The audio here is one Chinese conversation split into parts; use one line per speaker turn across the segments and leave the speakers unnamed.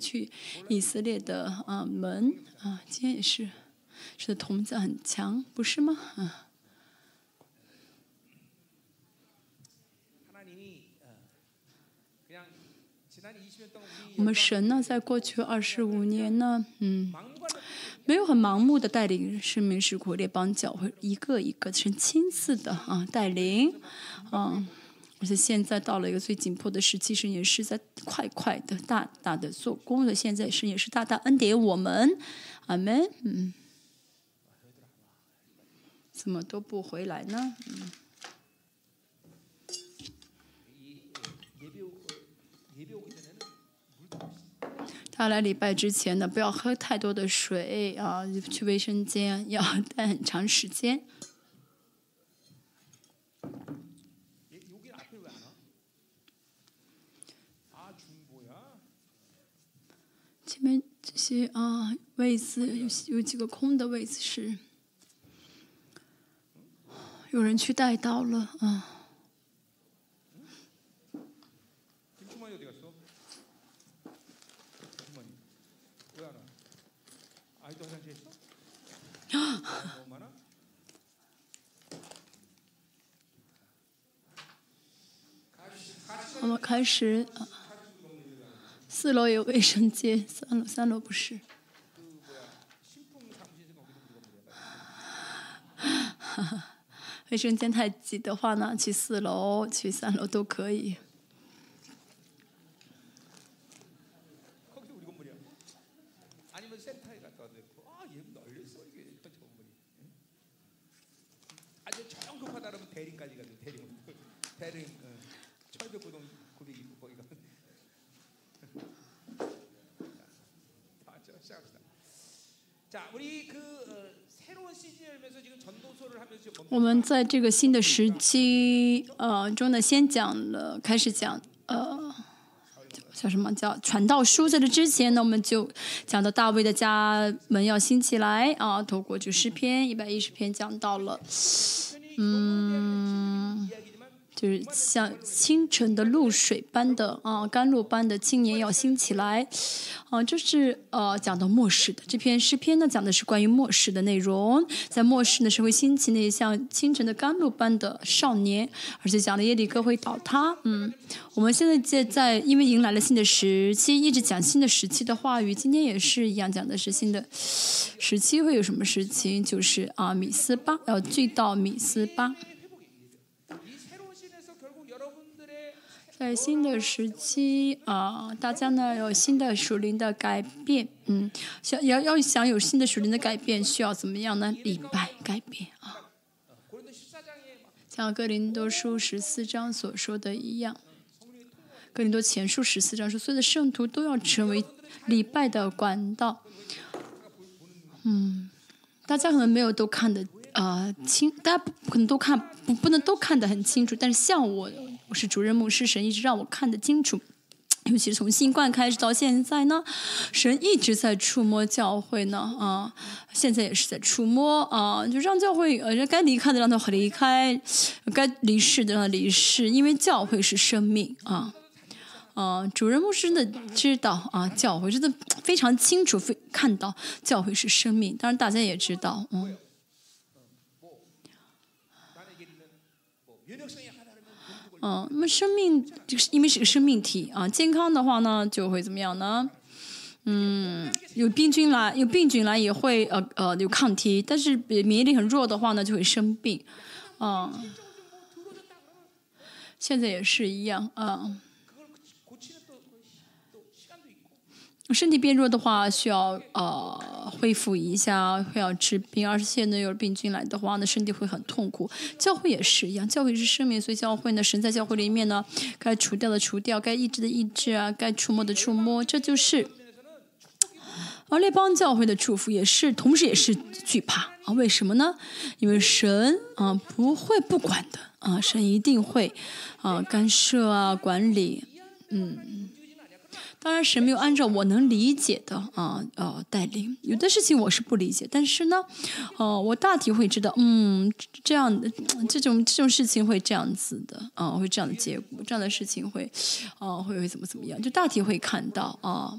去以色列的啊门啊，今天也是，是的，同在很强，不是吗？啊。我们神呢，在过去二十五年呢，嗯，没有很盲目的带领生命是国列邦教会一个一个是亲自的啊带领，啊，而且现在到了一个最紧迫的时期，神也是在快快的大大的做工的。现在神也是大大恩典我们，阿门，嗯，怎么都不回来呢？嗯。他来礼拜之前呢，不要喝太多的水啊，去卫生间要待很长时间。前面这些啊位子有有几个空的位子是有人去带到了啊。我们开始，四楼有卫生间，三楼三楼不是。卫生间太挤的话呢，去四楼、去三楼都可以。我们在这个新的时期呃中呢，先讲了，开始讲呃叫什么叫传道书，在这之前呢，我们就讲到大卫的家门要兴起来啊，透过就诗篇一百一十篇讲到了，嗯。就是像清晨的露水般的啊，甘露般的青年要兴起来，啊，这是呃讲到末世的这篇诗篇呢，讲的是关于末世的内容，在末世呢是会兴起那像清晨的甘露般的少年，而且讲的耶利哥会倒塌。嗯，我们现在在在因为迎来了新的时期，一直讲新的时期的话语，今天也是一样讲的是新的时期会有什么事情，就是啊米斯巴要聚到米斯巴。在新的时期啊，大家呢有新的属灵的改变，嗯，想要要想有新的属灵的改变，需要怎么样呢？礼拜改变啊，像哥林多书十四章所说的一样，哥林多前书十四章说，所有的圣徒都要成为礼拜的管道。嗯，大家可能没有都看得啊清，大家不可能都看不不能都看得很清楚，但是像我。我是主任牧师，神一直让我看得清楚，尤其是从新冠开始到现在呢，神一直在触摸教会呢啊，现在也是在触摸啊，就让教会呃该离开的让他离开，该离世的让他离世，因为教会是生命啊啊，主任牧师的知道啊，教会真的非常清楚，非看到教会是生命，当然大家也知道嗯。嗯，那么生命就是因为是个生命体啊，健康的话呢，就会怎么样呢？嗯，有病菌来，有病菌来也会呃呃有抗体，但是免疫力很弱的话呢，就会生病，嗯，现在也是一样啊。身体变弱的话，需要呃恢复一下，会要治病。而且现在有病菌来的话呢，身体会很痛苦。教会也是一样，教会是生命，所以教会呢，神在教会里面呢，该除掉的除掉，该抑制的抑制啊，该触摸的触摸，这就是。而列邦教会的祝福也是，同时也是惧怕啊？为什么呢？因为神啊不会不管的啊，神一定会啊干涉啊管理，嗯。当然，神没有按照我能理解的啊呃带领，有的事情我是不理解，但是呢，哦，我大体会知道，嗯，这样的这种这种事情会这样子的啊，会这样的结果，这样的事情会，啊，会会怎么怎么样，就大体会看到啊，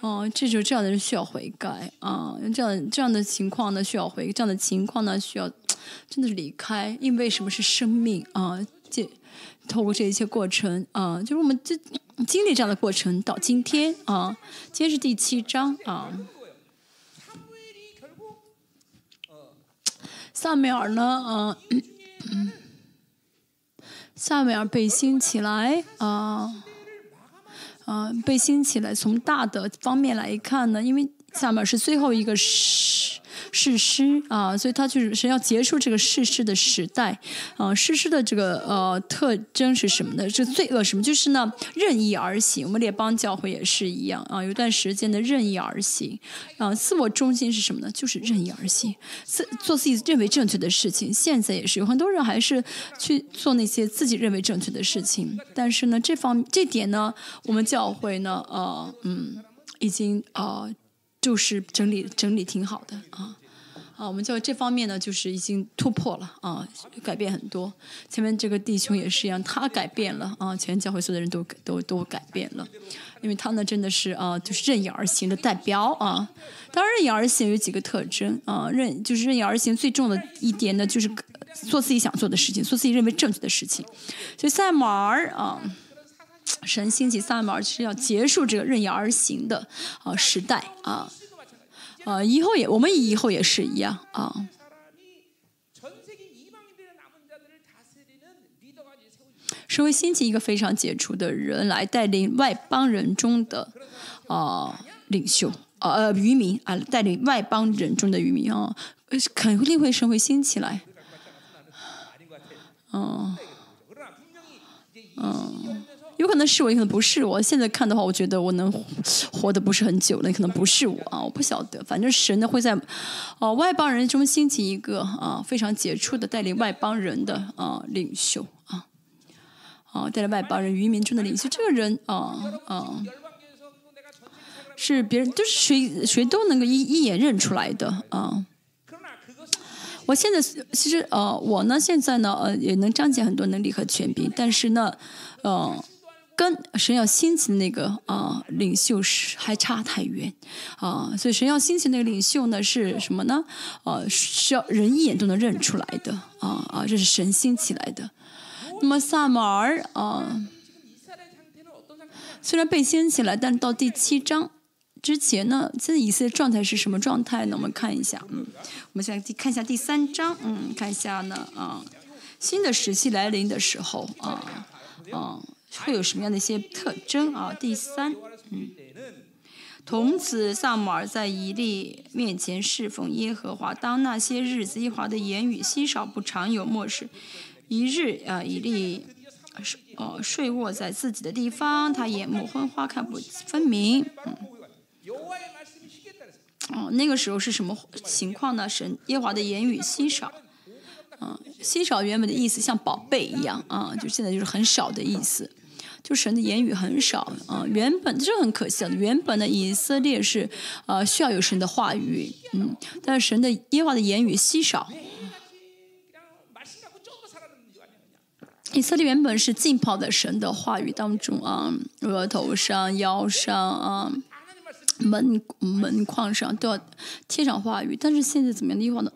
哦，这就这样的人需要悔改啊！这样这样的情况呢，需要悔；这样的情况呢，需要真的是离开。因为什么是生命啊？这透过这一切过程啊，就是我们这经历这样的过程到今天啊，今天是第七章啊。萨米尔呢？嗯，萨米尔被兴起来啊。啊，被兴起来。从大的方面来看呢，因为下面是最后一个是。誓师啊，所以他就是是要结束这个誓师的时代啊。誓师的这个呃特征是什么呢？这罪恶什么？就是呢任意而行。我们列邦教会也是一样啊，有段时间的任意而行啊。自我中心是什么呢？就是任意而行，自做自己认为正确的事情。现在也是有很多人还是去做那些自己认为正确的事情。但是呢，这方这点呢，我们教会呢，呃嗯，已经啊。就是整理整理挺好的啊，啊，我们教这方面呢，就是已经突破了啊，改变很多。前面这个弟兄也是一样，他改变了啊，全教会所有的人都都都改变了，因为他呢真的是啊，就是任意而行的代表啊。当然，任意而行有几个特征啊，任就是任意而行最重的一点呢，就是做自己想做的事情，做自己认为正确的事情。所以赛马尔啊。神兴起撒母耳是要结束这个任意而行的啊时代啊啊以后也我们以后也是一样啊。是会兴起一个非常杰出的人来带领外邦人中的啊领袖啊呃渔民啊带领外邦人中的渔民啊肯定会神会兴起来，嗯嗯。有可能是我，也可能不是我。现在看的话，我觉得我能活的不是很久了，可能不是我啊，我不晓得。反正神呢会在哦外邦人中兴起一个啊非常杰出的带领外邦人的啊领袖啊啊带领外邦人渔民中的领袖。这个人啊啊是别人都是谁谁都能够一一眼认出来的啊。我现在其实呃我呢现在呢呃也能彰显很多能力和权柄，但是呢呃。跟神要兴起的那个啊领袖是还差太远啊，所以神要兴起那个领袖呢是什么呢？呃，是要人一眼都能认出来的啊啊，这是神兴起来的。那么萨马尔啊，虽然被兴起来，但到第七章之前呢，现在以色列状态是什么状态呢？我们看一下，嗯，我们先看一下第三章，嗯，看一下呢啊，新的时期来临的时候啊啊。会有什么样的一些特征啊？第三，嗯，童子萨姆尔在以利面前侍奉耶和华。当那些日子，耶和华的言语稀少不常有，漠视。一日啊，以利睡哦睡卧在自己的地方，他眼目昏花，看不分明。嗯，哦，那个时候是什么情况呢？神耶和华的言语稀少。嗯，稀少原本的意思像宝贝一样啊，就现在就是很少的意思。就神的言语很少啊，原本这很可笑的。原本的以色列是啊需要有神的话语，嗯，但是神的耶和华的言语稀少。以色列原本是浸泡在神的话语当中啊，额头上、腰上啊、门门框上都要贴上话语，但是现在怎么样？耶和华的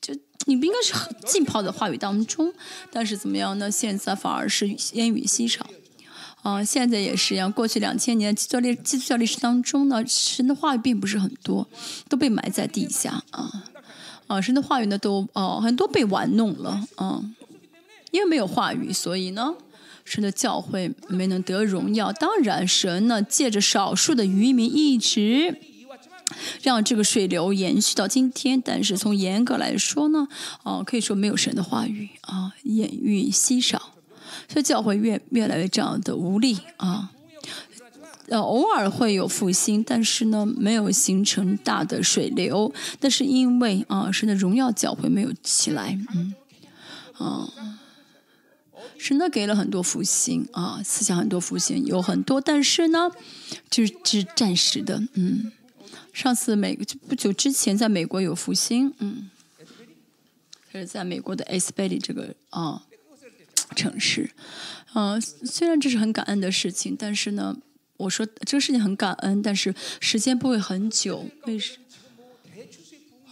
就你不应该是浸泡在话语当中，但是怎么样呢？现在反而是言语稀少。啊，现在也是一样。过去两千年基督教历基督教历史当中呢，神的话语并不是很多，都被埋在地下啊。啊，神的话语呢，都哦很多被玩弄了啊。因为没有话语，所以呢，神的教会没能得荣耀。当然，神呢借着少数的渔民一直让这个水流延续到今天。但是从严格来说呢，哦，可以说没有神的话语啊，言语稀少。所以教会越越来越这样的无力啊，呃，偶尔会有复兴，但是呢，没有形成大的水流。那是因为啊，神的荣耀教会没有起来，嗯，啊，神呢给了很多复兴啊，思想很多复兴有很多，但是呢，就是只暂时的，嗯。上次美不久之前在美国有复兴，嗯，是在美国的 S 贝利这个啊。城市，嗯，虽然这是很感恩的事情，但是呢，我说这个事情很感恩，但是时间不会很久，为什？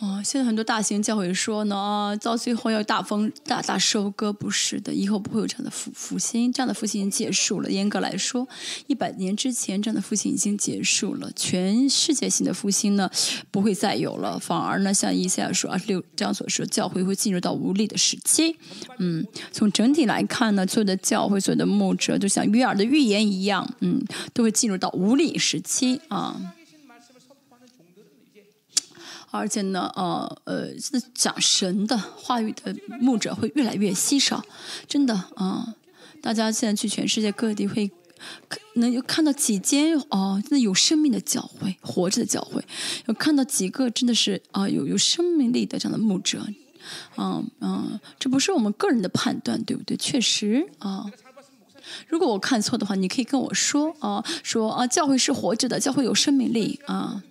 哦，现在很多大型教会说呢，啊，到最后要大丰大大收割，不是的，以后不会有这样的复复兴，这样的复兴已经结束了。严格来说，一百年之前这样的复兴已经结束了，全世界性的复兴呢不会再有了，反而呢，像以赛亚说二十六这样所说，教会会进入到无力的时期。嗯，从整体来看呢，所有的教会、所有的牧者，就像约尔的预言一样，嗯，都会进入到无力时期啊。而且呢，呃呃，讲神的话语的牧者会越来越稀少，真的啊！大家现在去全世界各地会能有看到几间哦，真的有生命的教会，活着的教会，有看到几个真的是啊有有生命力的这样的牧者，嗯嗯，这不是我们个人的判断，对不对？确实啊，如果我看错的话，你可以跟我说啊，说啊，教会是活着的，教会有生命力啊。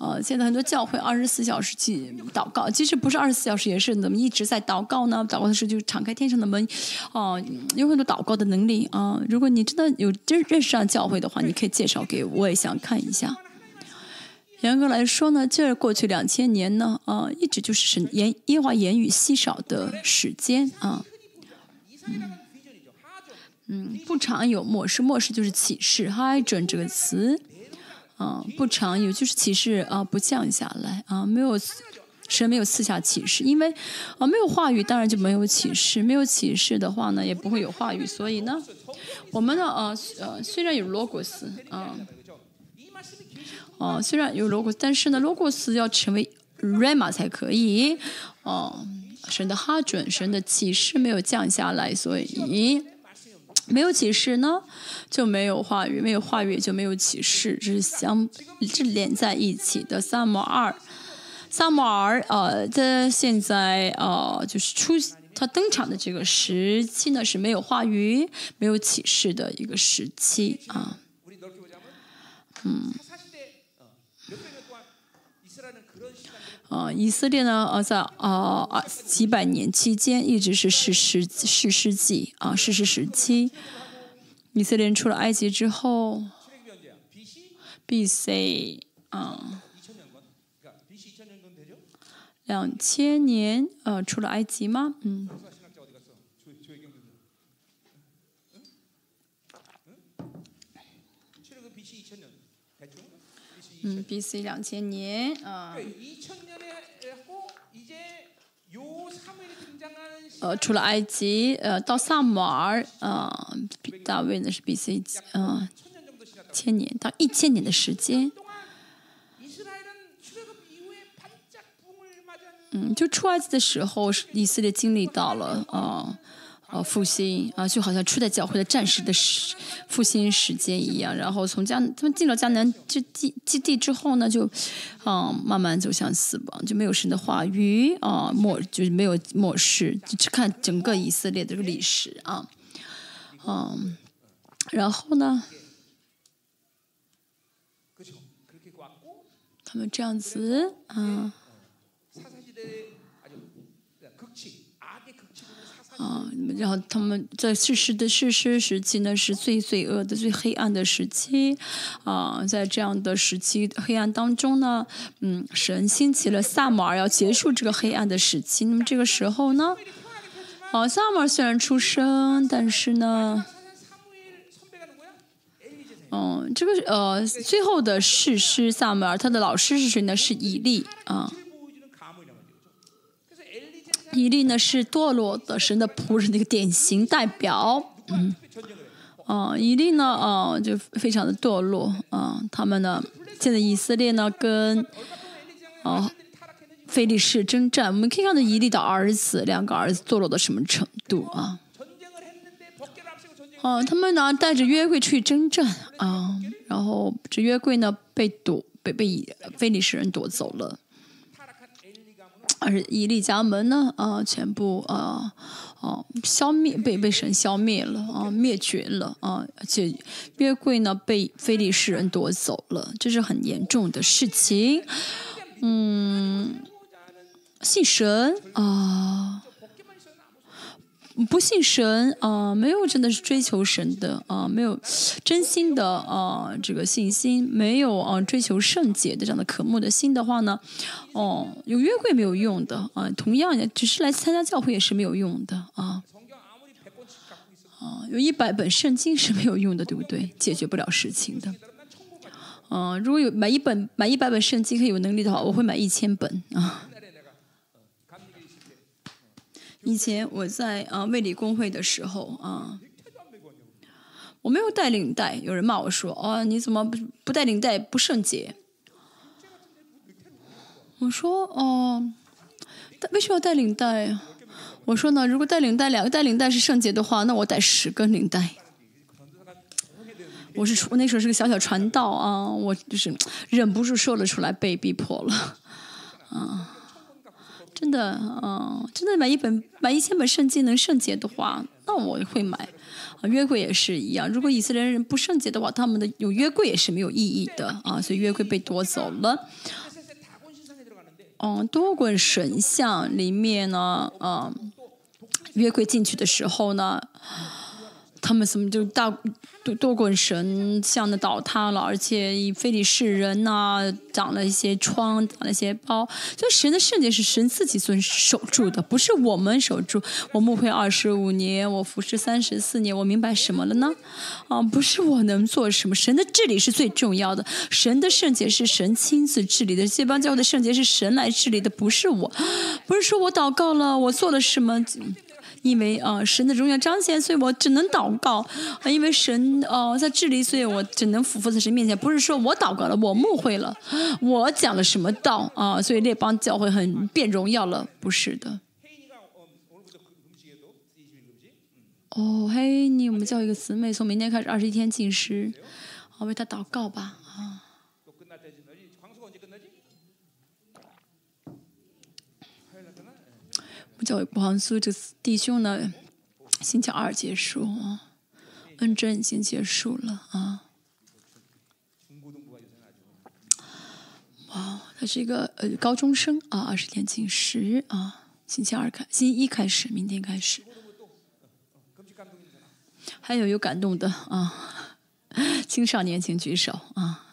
呃，现在很多教会二十四小时去祷告，即使不是二十四小时，也是怎么一直在祷告呢？祷告的时候就敞开天上的门，哦，有很多祷告的能力啊。如果你真的有真认识上教会的话，你可以介绍给我，我也想看一下。严格来说呢，这过去两千年呢，啊，一直就是言耶华言语稀少的时间啊。嗯，嗯，不常有末世，末世就是启示 “high 准”这个词。啊，不常有，就是启示啊，不降下来啊，没有神没有赐下启示，因为啊没有话语，当然就没有启示，没有启示的话呢，也不会有话语，所以呢，我们呢呃呃虽然有罗果斯啊，哦虽然有罗果斯，但是呢罗果斯要成为 rama 才可以，哦神的哈准，神的启示没有降下来，所以。没有启示呢，就没有话语；没有话语，就没有启示，这是相，是连在一起的。萨摩尔，萨摩尔，呃，在现在，呃，就是出他登场的这个时期呢，是没有话语、没有启示的一个时期啊。嗯。啊，以色列呢，呃，在啊几百年期间一直是世世世世纪啊，世世时期。以色列出了埃及之后，B.C. 啊，两千年呃出了埃及吗？嗯。嗯，B.C. 两千年啊。呃，呃除了埃及，呃，到萨摩尔，呃，大卫呢是 B.C. 嗯，千年到一千年的时间。嗯，就出埃及的时候，以色列经历到了呃。啊，复兴啊，就好像初代教会的战士的时复兴时间一样。然后从迦他们进了迦南之地基地之后呢，就嗯慢慢走向死亡，就没有神的话语啊，末就是没有末世，就去看整个以色列的这个历史啊，嗯，然后呢，他们这样子啊。啊，然后他们在世世的世世时期呢，是最罪恶的、最黑暗的时期。啊，在这样的时期黑暗当中呢，嗯，神兴起了萨摩尔，要结束这个黑暗的时期。那么这个时候呢，啊，萨摩尔虽然出生，但是呢，嗯，这个呃，最后的士师萨摩尔，他的老师是谁呢？是以利啊。以利呢是堕落的神的仆人的一个典型代表，嗯，哦，以利呢，哦，就非常的堕落，啊，他们呢，现在以色列呢跟，哦，菲利士征战，我们可以看到以利的儿子，两个儿子堕落到什么程度啊？哦，他们呢带着约柜去征战啊，然后这约柜呢被夺，被被菲利士人夺走了。而伊利家门呢？啊，全部啊，哦，消灭被被神消灭了啊，灭绝了啊，而且约柜呢被非利士人夺走了，这是很严重的事情。嗯，信神啊，不信神啊，没有真的是追求神的啊，没有真心的啊这个信心，没有啊追求圣洁的这样的渴慕的心的话呢，哦，有约柜没有用的啊，同样也，只是来参加教会也是没有用的啊。啊，有一百本圣经是没有用的，对不对？解决不了事情的。嗯，如果有买一本买一百本圣经可以有能力的话，我会买一千本啊。以前我在啊卫理公会的时候啊，我没有带领带，有人骂我说：“哦，你怎么不不带领带不圣洁？”我说：“哦，为什么要带领带？”我说呢，如果带领带两个带领带是圣洁的话，那我带十个领带。我是我那时候是个小小传道啊，我就是忍不住说了出来，被逼迫了，啊，真的嗯，真的买一本买一千本圣经能圣洁的话，那我会买。啊，约柜也是一样，如果以色列人不圣洁的话，他们的有约柜也是没有意义的啊，所以约柜被夺走了。嗯，多滚神像里面呢，嗯，约柜进去的时候呢，他们怎么就大多多滚神像的倒塌了，而且非利士人呐长了一些疮，长了一些包。所以神的圣洁是神自己所守住的，不是我们守住。我牧会二十五年，我服侍三十四年，我明白什么了呢？啊，不是我能做什么，神的治理是最重要的。神的圣洁是神亲自治理的，这帮教会的圣洁是神来治理的，不是我。不是说我祷告了，我做了什么。因为啊，神的荣耀彰显，所以我只能祷告。啊，因为神哦在治理，所以我只能俯伏在神面前。不是说我祷告了，我误会了，我讲了什么道啊？所以那帮教会很变荣耀了，不是的。哦，嘿，你我们叫一个姊妹，从明天开始二十一天禁食，好为他祷告吧啊。教黄苏这弟兄呢，星期二结束啊，恩真已经结束了啊。哇，他是一个呃高中生啊，二十天禁食啊，星期二开，星期一开始，明天开始。还有有感动的啊，青少年请举手啊。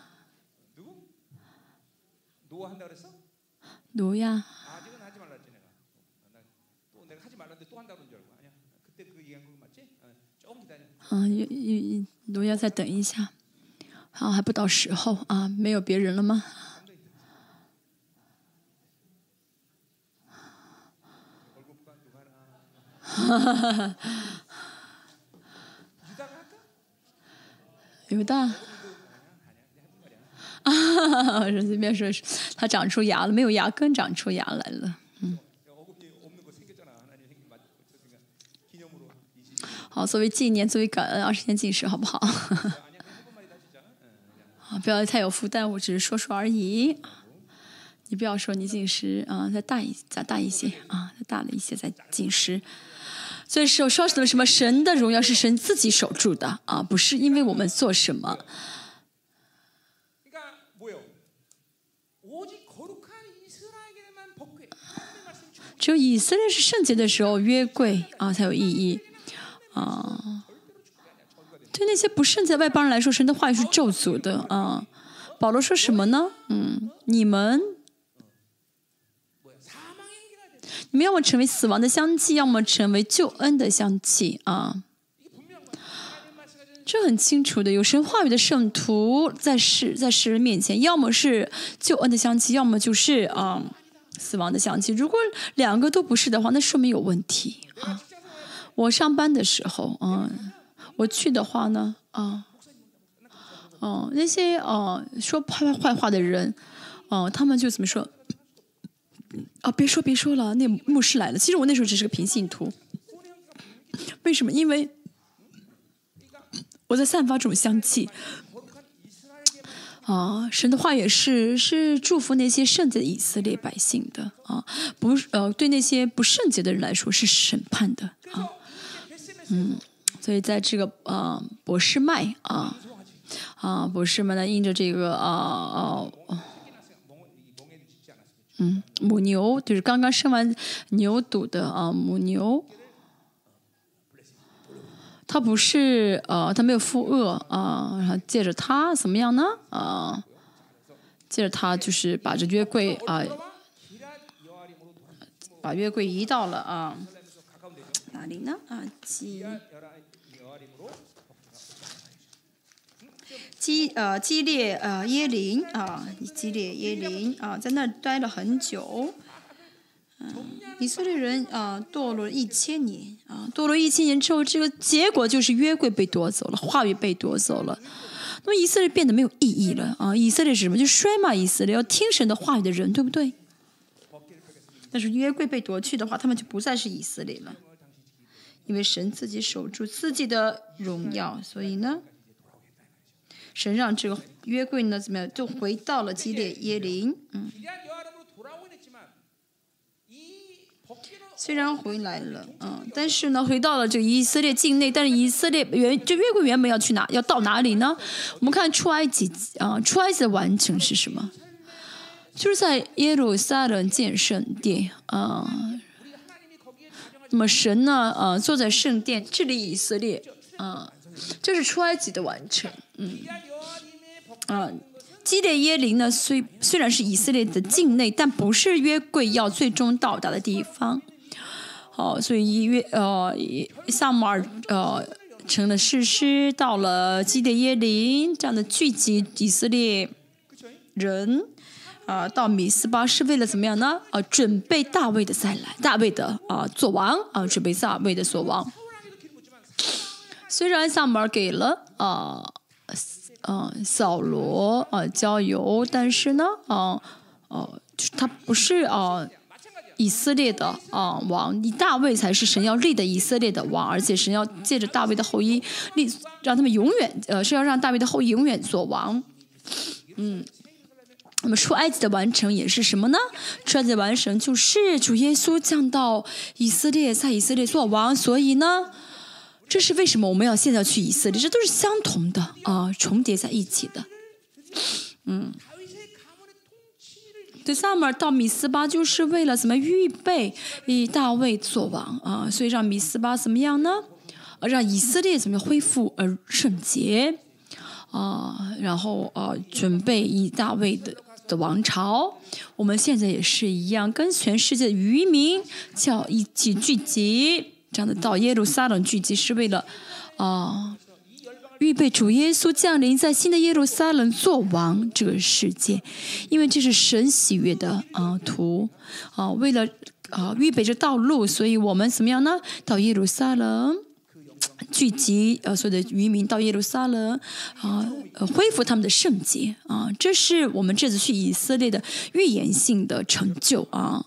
挪呀。嗯，有有罗要再等一下，好还不到时候啊，没有别人了吗？哈哈哈哈有的，啊哈哈！我说这边说它长出牙了，没有牙根长出牙来了。好，作为纪念，作为感恩，二十天禁食，好不好？啊，不要太有负担，我只是说说而已。你不要说你禁食啊，再大一再大一些啊，再大了一些再禁食。所以说，说什么什么神的荣耀是神自己守住的啊，不是因为我们做什么。只有以色列是圣洁的时候，约柜啊才有意义。啊，对那些不圣在外邦人来说，神的话语是咒诅的啊。保罗说什么呢？嗯，你们，你们要么成为死亡的香气，要么成为救恩的香气啊。这很清楚的，有神话语的圣徒在世，在世人面前，要么是救恩的香气，要么就是啊死亡的香气。如果两个都不是的话，那说明有问题啊。我上班的时候，嗯，我去的话呢，啊，哦，那些哦说坏坏话的人，哦，他们就怎么说？啊，别说别说了，那牧师来了。其实我那时候只是个平信徒，为什么？因为我在散发这种香气。啊，神的话也是是祝福那些圣洁的以色列百姓的啊，不是呃，对那些不圣洁的人来说是审判的啊。嗯，所以在这个啊博士麦啊啊博士们呢，印着这个啊啊嗯母牛，就是刚刚生完牛犊的啊母牛他不是呃，他没有负恶啊，然后借着他怎么样呢？啊，借着他就是把这约柜啊，把约柜移到了啊哪里呢？啊，基基呃基列呃耶林啊，基列耶林啊，在那儿待了很久。嗯，以色列人啊堕落一千年啊，堕落一千年之后，这个结果就是约柜被夺走了，话语被夺走了。那么以色列变得没有意义了啊！以色列是什么？就衰嘛！以色列要听神的话语的人，对不对？但是约柜被夺去的话，他们就不再是以色列了，因为神自己守住自己的荣耀，所以呢，神让这个约柜呢怎么样，就回到了基列耶林，嗯。虽然回来了，嗯，但是呢，回到了这个以色列境内。但是以色列原就约柜原本要去哪？要到哪里呢？我们看出埃及啊，出埃及的完成是什么？就是在耶路撒冷建圣殿啊。那么神呢？呃，坐在圣殿治理以色列啊，这是出埃及的完成。嗯，啊，基列耶林呢，虽虽然是以色列的境内，但不是约柜要最终到达的地方。哦，所以约呃，萨姆尔呃成了士师，到了基列耶林这样的聚集以色列人啊，到米斯巴是为了怎么样呢？啊，准备大卫的再来，大卫的啊做王啊，准备大卫的做王。虽然萨姆尔给了啊啊扫罗啊浇油，但是呢啊哦，他不是啊。以色列的啊王，以大卫才是神要立的以色列的王，而且神要借着大卫的后裔立，让他们永远呃是要让大卫的后裔永远做王。嗯，那么出埃及的完成也是什么呢？出埃及的完成就是主耶稣降到以色列，在以色列做王。所以呢，这是为什么我们要现在去以色列？这都是相同的啊，重叠在一起的。嗯。对，萨母尔到米斯巴就是为了怎么预备以大卫做王啊？所以让米斯巴怎么样呢？让以色列怎么样恢复而圣洁啊？然后啊，准备以大卫的的王朝。我们现在也是一样，跟全世界的渔民叫一起聚集，这样的到耶路撒冷聚集是为了啊。预备主耶稣降临在新的耶路撒冷做王这个世界，因为这是神喜悦的啊图啊，为了啊预备这道路，所以我们怎么样呢？到耶路撒冷聚集呃所有的渔民到耶路撒冷啊，呃恢复他们的圣洁啊，这是我们这次去以色列的预言性的成就啊。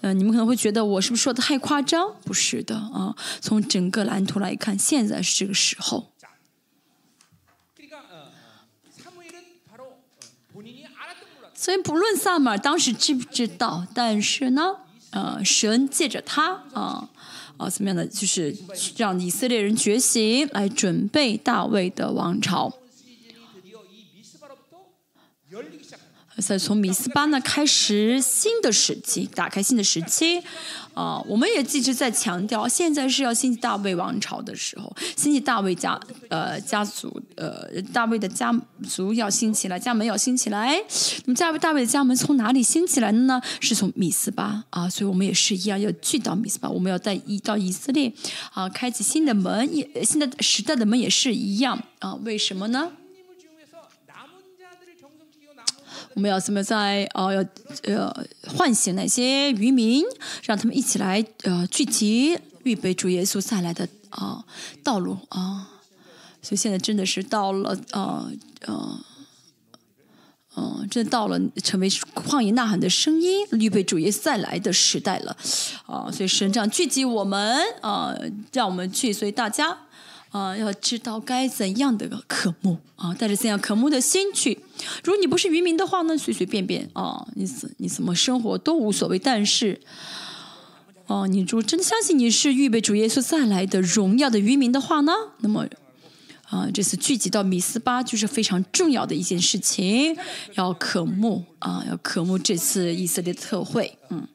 呃，你们可能会觉得我是不是说的太夸张？不是的啊，从整个蓝图来看，现在是这个时候。所以不论萨马尔当时知不知道，但是呢，呃，神借着他啊啊怎么样的，就是让以色列人觉醒，来准备大卫的王朝。再从米斯巴呢开始新的时期，打开新的时期。啊，我们也一直在强调，现在是要兴起大卫王朝的时候，兴起大卫家呃家族呃大卫的家族要兴起来，家门要兴起来。那么大卫大卫的家门从哪里兴起来的呢？是从米斯巴啊，所以我们也是一样要去到米斯巴，我们要带一到以色列啊，开启新的门，也新的时代的门也是一样啊。为什么呢？我们要怎么在呃要呃唤醒那些渔民，让他们一起来呃聚集，预备主耶稣再来的啊道路啊！所以现在真的是到了啊啊嗯，真的到了成为旷野呐喊的声音，预备主耶稣再来的时代了啊！所以神这样聚集我们啊，让我们去，所以大家。啊，要知道该怎样的渴慕啊，带着怎样渴慕的心去。如果你不是渔民的话呢，随随便便啊，你怎你怎么生活都无所谓。但是，哦，你如果真的相信你是预备主耶稣再来的荣耀的渔民的话呢，那么啊，这次聚集到米斯巴就是非常重要的一件事情，要渴慕啊，要渴慕这次以色列特会，嗯，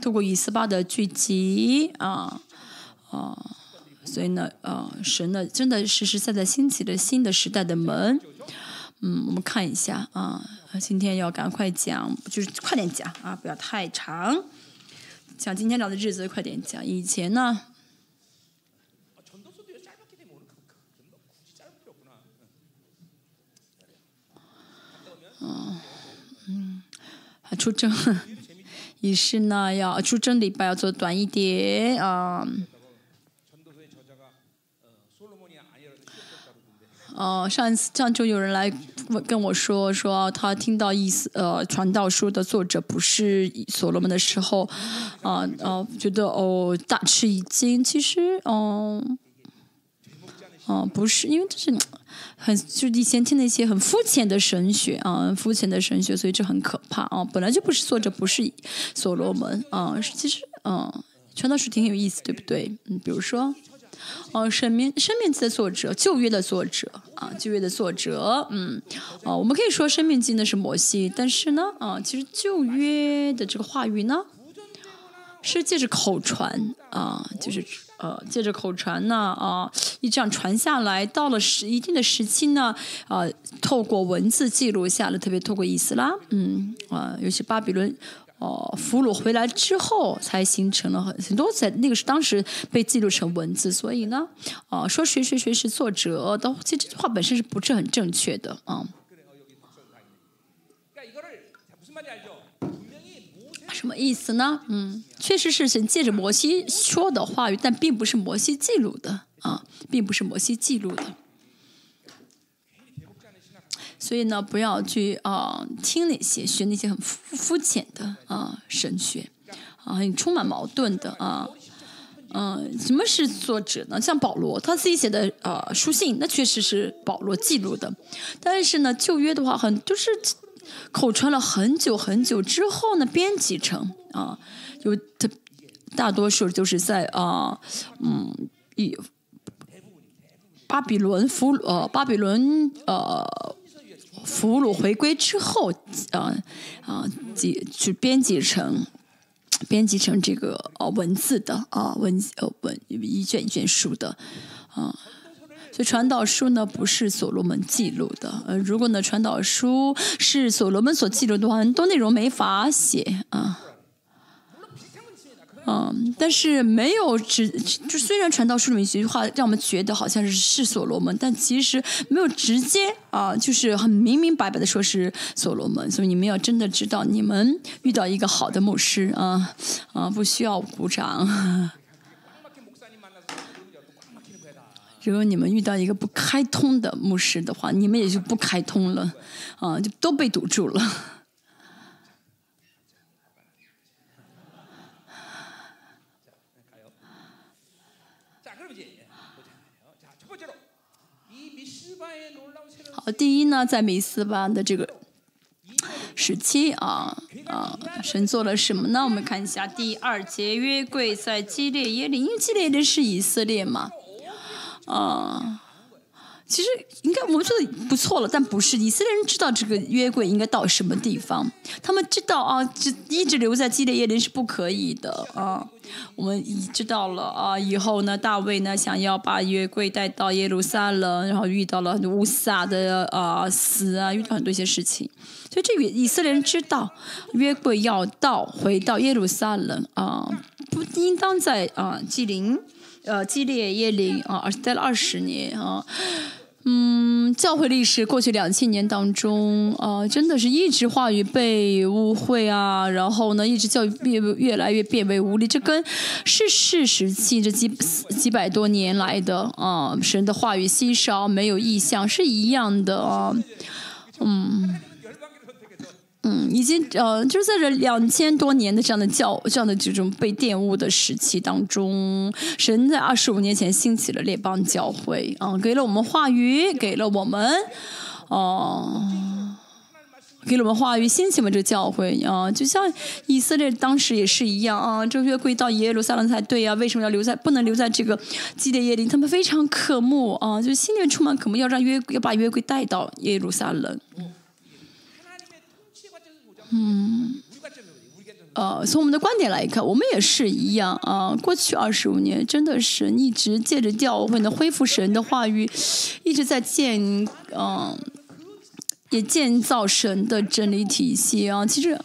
透过以斯巴的聚集啊。啊所以呢，呃，神呢，真的实实在在兴起了新的时代的门。嗯，我们看一下啊，今天要赶快讲，就是快点讲啊，不要太长。讲今天聊的日子，快点讲。以前呢，嗯嗯，出征 仪式呢，要出征礼拜要做短一点啊。哦，上一次上周有人来问跟我说，说他听到意思，呃，传道书的作者不是所罗门的时候，啊啊，觉得哦大吃一惊。其实，哦，哦，不是，因为这是很就以前听那些很肤浅的神学啊，肤浅的神学，所以这很可怕啊。本来就不是作者不是所罗门啊，其实，嗯，传道书挺有意思，对不对？嗯，比如说。哦，生命生命记的作者，旧约的作者啊，旧约的作者，嗯，哦，我们可以说生命记呢是摩西，但是呢，啊，其实旧约的这个话语呢，是借着口传啊，就是呃，借着口传呢，啊，一这样传下来，到了时一定的时期呢，啊，透过文字记录下来，特别透过以斯拉，嗯，啊，尤其巴比伦。哦，俘虏回来之后才形成了很多，在那个是当时被记录成文字，所以呢，啊，说谁谁谁是作者，都其实这句话本身是不是很正确的啊？什么意思呢？嗯，确实是神借着摩西说的话语，但并不是摩西记录的啊，并不是摩西记录的。所以呢，不要去啊听那些学那些很肤浅的啊神学，啊很充满矛盾的啊，嗯，什么是作者呢？像保罗他自己写的呃书信，那确实是保罗记录的。但是呢，旧约的话，很就是口传了很久很久之后呢，编辑成啊，有他大多数就是在啊嗯以巴比伦俘呃巴比伦呃。俘虏回归之后，啊啊，记去编辑成编辑成这个呃文字的啊文呃文一卷一卷书的啊，所以传导书呢不是所罗门记录的，呃，如果呢传导书是所罗门所记录的话，很多内容没法写啊。嗯，但是没有直，就虽然传道书里面一句话让我们觉得好像是是所罗门，但其实没有直接啊，就是很明明白白的说是所罗门。所以你们要真的知道，你们遇到一个好的牧师啊啊，不需要鼓掌。如果你们遇到一个不开通的牧师的话，你们也就不开通了啊，就都被堵住了。第一呢，在米斯巴的这个时期啊啊，神做了什么呢？我们看一下第二节约柜在基列耶林，因为基列耶林是以色列嘛，啊。其实应该我们说的不错了，但不是以色列人知道这个约柜应该到什么地方，他们知道啊，就一直留在基列耶林是不可以的啊。我们已知道了啊，以后呢，大卫呢想要把约柜带到耶路撒冷，然后遇到了很多乌撒的啊死啊，遇到很多一些事情，所以这个以色列人知道约柜要到回到耶路撒冷啊，不应当在啊基林呃基列耶林啊，而是待了二十年啊。嗯，教会历史过去两千年当中，啊，真的是一直话语被误会啊，然后呢，一直教育越越来越变为无力，这跟是事时期这几几百多年来的啊，神的话语稀少，没有意向是一样的啊，嗯。嗯，已经呃，就是在这两千多年的这样的教这样的这种被玷污的时期当中，神在二十五年前兴起了列邦教会啊，给了我们话语，给了我们哦，给了我们话语，兴起了这个教会啊，就像以色列当时也是一样啊，这约柜到耶路撒冷才对啊，为什么要留在不能留在这个基列耶林？他们非常渴慕啊，就心里充满渴慕，要让约要把约柜带到耶路撒冷。嗯呃，从我们的观点来看，我们也是一样啊。过去二十五年，真的是一直借着教会的恢复神的话语，一直在建，嗯，也建造神的真理体系啊。其实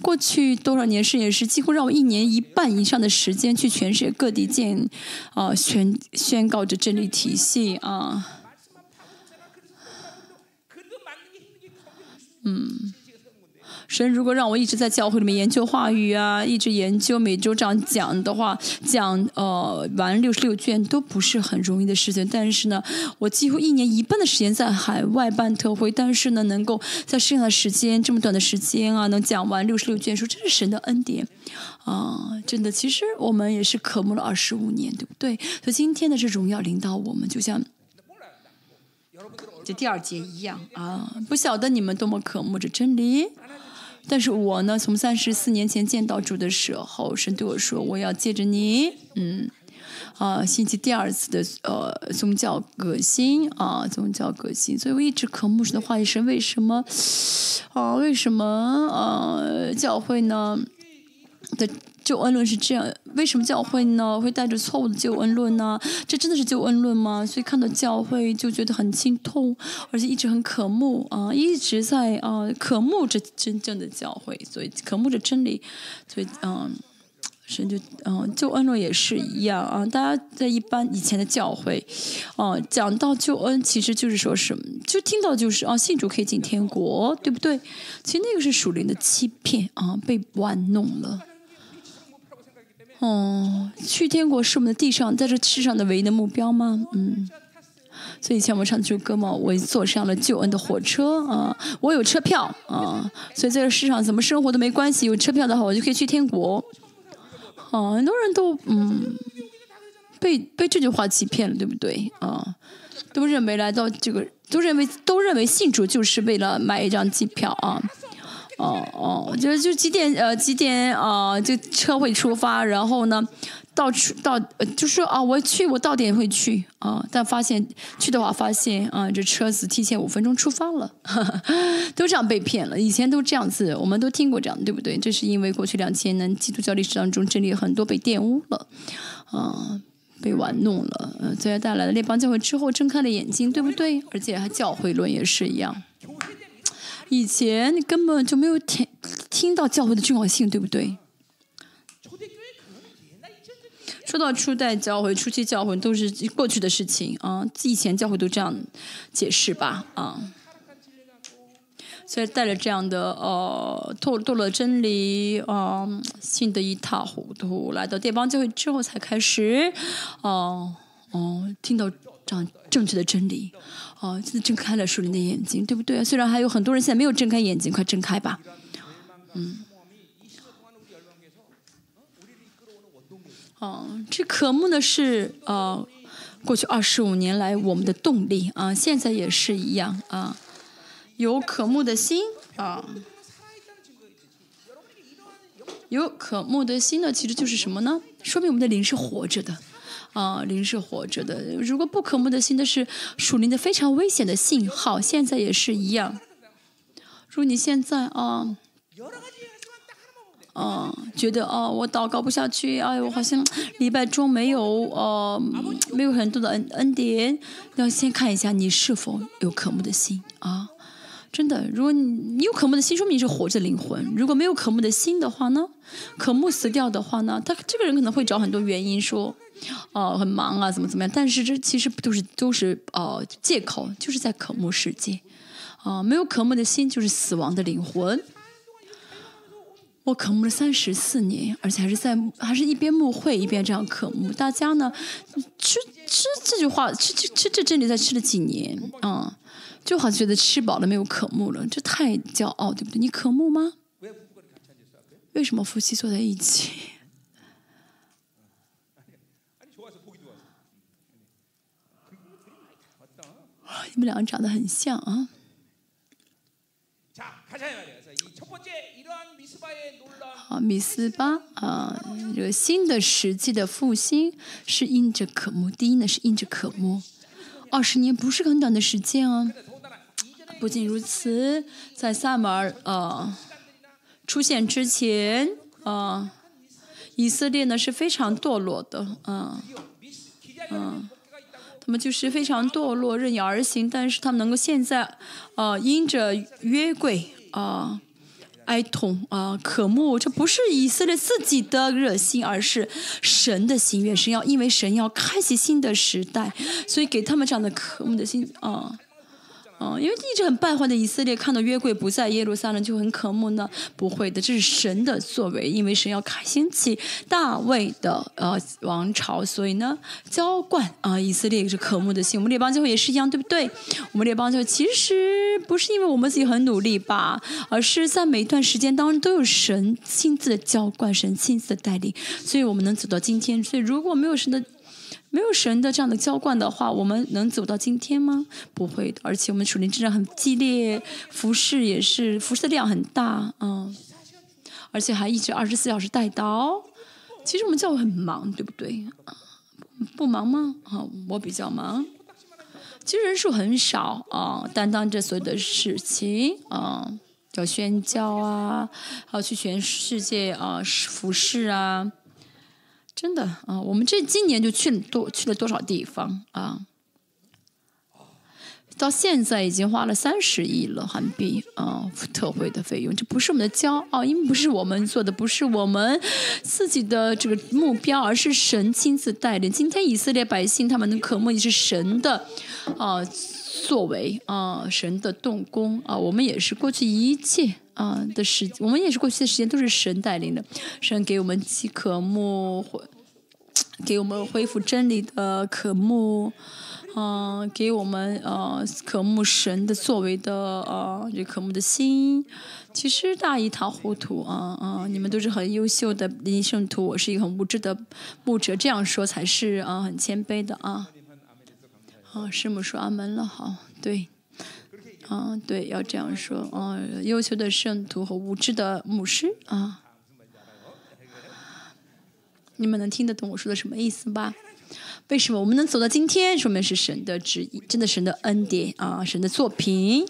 过去多少年是也是几乎让我一年一半以上的时间去全世界各地建啊宣宣告着真理体系啊。嗯。神如果让我一直在教会里面研究话语啊，一直研究每周这样讲的话，讲呃完六十六卷都不是很容易的事情。但是呢，我几乎一年一半的时间在海外办特会，但是呢，能够在剩下的时间这么短的时间啊，能讲完六十六卷书，这是神的恩典啊！真的，其实我们也是渴慕了二十五年，对不对？所以今天的这荣耀领导我们，就像这第二节一样啊！不晓得你们多么渴慕着真理。但是我呢，从三十四年前见到主的时候，神对我说：“我要借着你，嗯，啊，兴起第二次的呃宗教革新啊，宗教革新。”所以我一直渴慕神的话语。神为什么啊？为什么啊？教会呢的？救恩论是这样，为什么教会呢会带着错误的救恩论呢？这真的是救恩论吗？所以看到教会就觉得很心痛，而且一直很渴慕啊，一直在啊渴慕着真正的教会，所以渴慕着真理，所以嗯，神就嗯救恩论也是一样啊。大家在一般以前的教会，啊讲到救恩，其实就是说什么，就听到就是啊信主可以进天国，对不对？其实那个是属灵的欺骗啊，被玩弄了。哦，去天国是我们的地上，在这世上的唯一的目标吗？嗯，所以以前我们唱这首歌嘛，我坐上了救恩的火车啊，我有车票啊，所以在这世上怎么生活都没关系，有车票的话我就可以去天国。啊，很多人都嗯被被这句话欺骗了，对不对啊？都认为来到这个，都认为都认为信主就是为了买一张机票啊。哦哦，就就几点呃几点啊？就车会出发，然后呢，到处到就说啊，我去，我到点会去啊。但发现去的话，发现啊，这车子提前五分钟出发了，都这样被骗了。以前都这样子，我们都听过这样，对不对？这是因为过去两千年基督教历史当中，真理很多被玷污了，啊，被玩弄了。嗯，这些带来的列邦教会之后睁开了眼睛，对不对？而且还教会论也是一样。以前你根本就没有听听到教会的重要性，对不对？说到初代教会、初期教会都是过去的事情啊，以前教会都这样解释吧啊。所以带着这样的呃透透了真理啊，信得一塌糊涂，来到电邦教会之后才开始哦哦听到这样正确的真理。哦，现在睁开了属灵的眼睛，对不对？虽然还有很多人现在没有睁开眼睛，快睁开吧。嗯。哦，这渴慕的是呃，过去二十五年来我们的动力啊，现在也是一样啊，有渴慕的心啊，有渴慕的心呢，其实就是什么呢？说明我们的灵是活着的。啊，灵是活着的。如果不可慕的心，那是属灵的非常危险的信号。现在也是一样。如果你现在啊，啊，觉得啊，我祷告不下去，哎，我好像礼拜中没有呃，没有很多的恩恩典，要先看一下你是否有渴慕的心啊。真的，如果你你有渴慕的心，说明你是活着灵魂；如果没有渴慕的心的话呢，渴慕死掉的话呢，他这个人可能会找很多原因说。哦，很忙啊，怎么怎么样？但是这其实不都是都是呃借口，就是在渴慕世界，啊，没有渴慕的心就是死亡的灵魂。我渴慕了三十四年，而且还是在还是一边慕会一边这样渴慕。大家呢，吃吃这句话，吃吃吃这真理，在吃了几年啊，就好像觉得吃饱了没有渴慕了，这太骄傲，对不对？你渴慕吗？为什么夫妻坐在一起？你们两个长得很像啊！好，米斯巴啊，这个新的实际的复兴是因着渴慕。第一呢是因着渴慕，二十年不是很短的时间啊。不仅如此，在萨马尔呃出现之前啊，以色列呢是非常堕落的，嗯嗯，那么就是非常堕落，任意而行，但是他们能够现在，呃，因着约柜啊。哀痛啊，渴慕，这不是以色列自己的热心，而是神的心愿。神要，因为神要开启新的时代，所以给他们这样的渴慕的心啊。嗯，因为一直很败坏的以色列看到约柜不在耶路撒冷就很渴慕呢？不会的，这是神的作为，因为神要开兴起大卫的呃王朝，所以呢浇灌啊以色列也是渴慕的心。我们列邦教会也是一样，对不对？我们列邦教会其实不是因为我们自己很努力吧，而是在每一段时间当中都有神亲自的浇灌，神亲自的带领，所以我们能走到今天。所以如果没有神的。没有神的这样的浇灌的话，我们能走到今天吗？不会的。而且我们属灵之战很激烈，服饰也是服饰的量很大，嗯，而且还一直二十四小时带刀。其实我们教会很忙，对不对？不忙吗？啊，我比较忙。其实人数很少啊，担当着所有的事情啊，要宣教啊，还要去全世界啊服饰啊。真的啊，我们这今年就去多去了多少地方啊？到现在已经花了三十亿了韩币啊，特惠的费用。这不是我们的骄傲，因为不是我们做的，不是我们自己的这个目标，而是神亲自带领。今天以色列百姓他们的渴慕也是神的啊作为啊，神的动工啊，我们也是过去一切。啊的时，我们也是过去的时间都是神带领的，神给我们饥渴慕，给我们恢复真理的渴慕，嗯，给我们呃渴慕神的作为的呃这渴慕的心，其实大一塌糊涂啊啊！你们都是很优秀的灵圣徒，我是一个很无知的牧者，这样说才是啊很谦卑的啊。啊，师母说阿门了，好，对。啊，对，要这样说啊，优秀的圣徒和无知的牧师啊，你们能听得懂我说的什么意思吧？为什么我们能走到今天？说明是神的旨意，真的神的恩典啊，神的作品。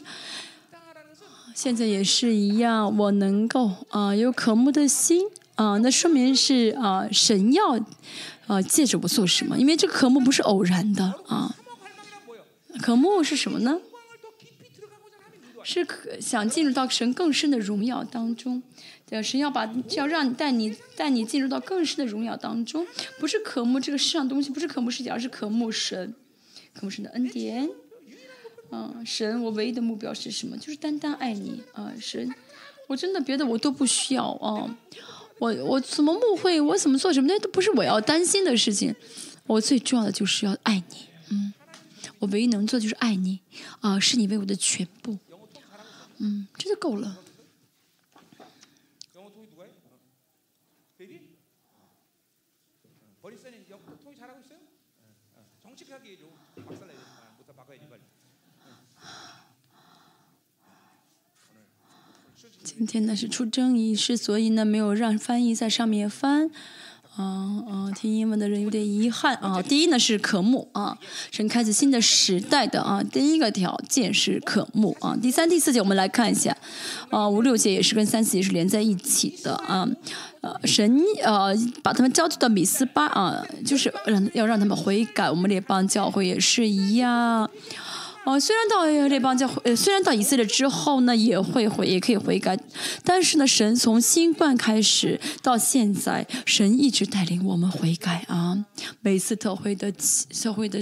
现在也是一样，我能够啊有渴慕的心啊，那说明是啊神要啊借着我做什么？因为这个渴慕不是偶然的啊，渴慕是什么呢？是可想进入到神更深的荣耀当中，对神要把要让你带你带你进入到更深的荣耀当中，不是渴慕这个世上东西，不是渴慕世界，而是渴慕神，渴慕神的恩典。嗯，神，我唯一的目标是什么？就是单单爱你。啊，神，我真的别的我都不需要。啊，我我怎么误会，我怎么做什么？那都不是我要担心的事情，我最重要的就是要爱你，嗯，我唯一能做就是爱你啊，是你为我的全部。嗯，这就够了。今天呢是出征仪式，所以呢没有让翻译在上面翻。啊啊，听英文的人有点遗憾啊。第一呢是渴慕啊，神开启新的时代的啊，第一个条件是渴慕啊。第三、第四节我们来看一下，啊五六节也是跟三四节是连在一起的啊。呃，神呃把他们交到米斯巴啊，就是让要让他们悔改。我们列邦教会也是一样。哦，虽然到列邦教，呃，虽然到以色列之后呢，也会悔，也可以悔改，但是呢，神从新冠开始到现在，神一直带领我们悔改啊。每次特会的特会的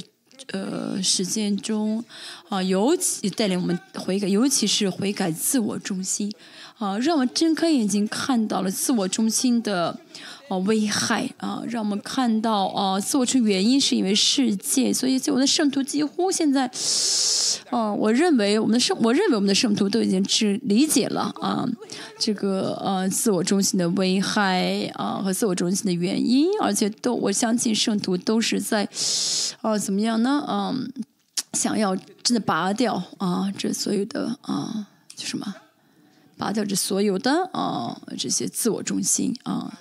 呃实践中，啊，尤其带领我们悔改，尤其是悔改自我中心，啊，让我睁开眼睛看到了自我中心的。哦，危害啊！让我们看到啊，自我出原因是因为世界，所以我的圣徒几乎现在，哦，我认为我们的圣，我认为我们的圣徒都已经知理解了啊，这个呃自我中心的危害啊和自我中心的原因，而且都我相信圣徒都是在，哦怎么样呢？嗯，想要真的拔掉啊这所有的啊就什么，拔掉这所有的啊这些自我中心啊。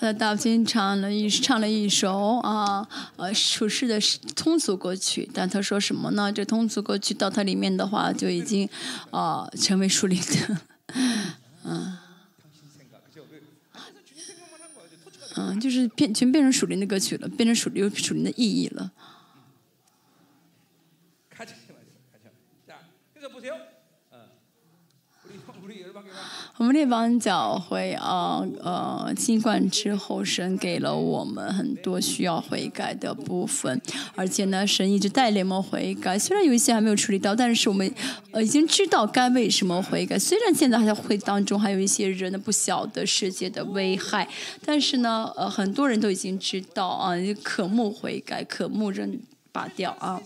在大佛唱了一唱了一首啊呃舒适的通俗歌曲，但他说什么呢？这通俗歌曲到他里面的话，就已经啊成为树林的，
嗯，
嗯，就是变全变成树林的歌曲了，变成树林树林的意义了。我们列邦教会啊呃新冠之后，神给了我们很多需要悔改的部分，而且呢，神一直带领我们悔改。虽然有一些还没有处理到，但是我们呃已经知道该为什么悔改。虽然现在还在会当中还有一些人呢不晓得世界的危害，但是呢，呃很多人都已经知道啊，可慕悔改，可慕认拔掉啊。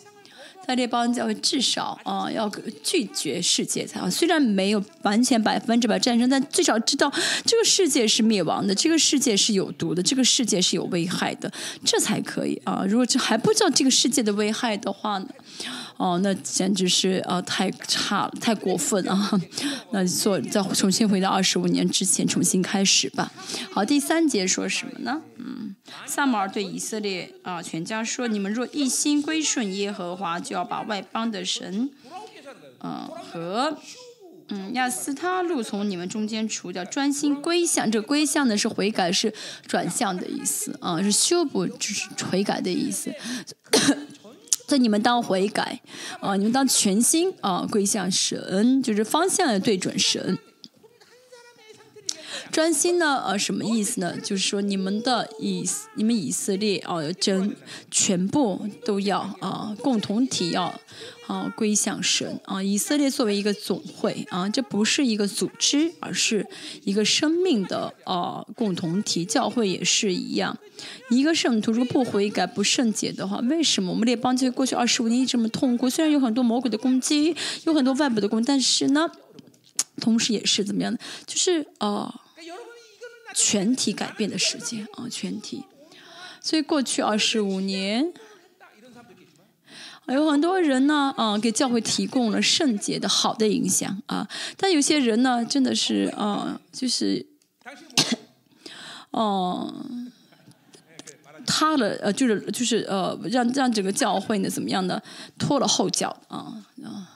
在列邦教会至少啊、要拒绝世界才好。虽然没有完全百分之百战争，但至少知道这个世界是灭亡的，这个世界是有毒的，这个世界是有危害的，这才可以啊。如果这还不知道这个世界的危害的话呢？哦，那简直是啊，太差了，太过分啊。那做再重新回到二十五年之前，重新开始吧。好，第三节说什么呢？嗯，萨摩尔对以色列啊，全家说：‘你们若一心归顺耶和华，就要把外邦的神啊和嗯亚斯他路从你们中间除掉。’专心归向，这归向呢，是悔改，是转向的意思啊，是修补，就是悔改的意思。你们当悔改啊、你们当全心啊、归向神，就是方向要对准神。专心呢，呃，什么意思呢？就是说你们的以你们以色列啊，真全部都要啊，共同体要啊归向神啊。以色列作为一个总会啊，这不是一个组织，而是一个生命的啊共同体。教会也是一样，一个圣徒如果不悔改、不圣洁的话，为什么我们列邦就过去二十五年这么痛苦？虽然有很多魔鬼的攻击，有很多外部的攻，但是呢，同时也是怎么样的？就是呃。全体改变的时间啊全体。所以过去二十五年有很多人呢啊给教会提供了圣洁的好的影响啊。但有些人呢真的是啊就是哦塌了呃就是就是呃让让整个教会呢怎么样呢拖了后脚啊啊。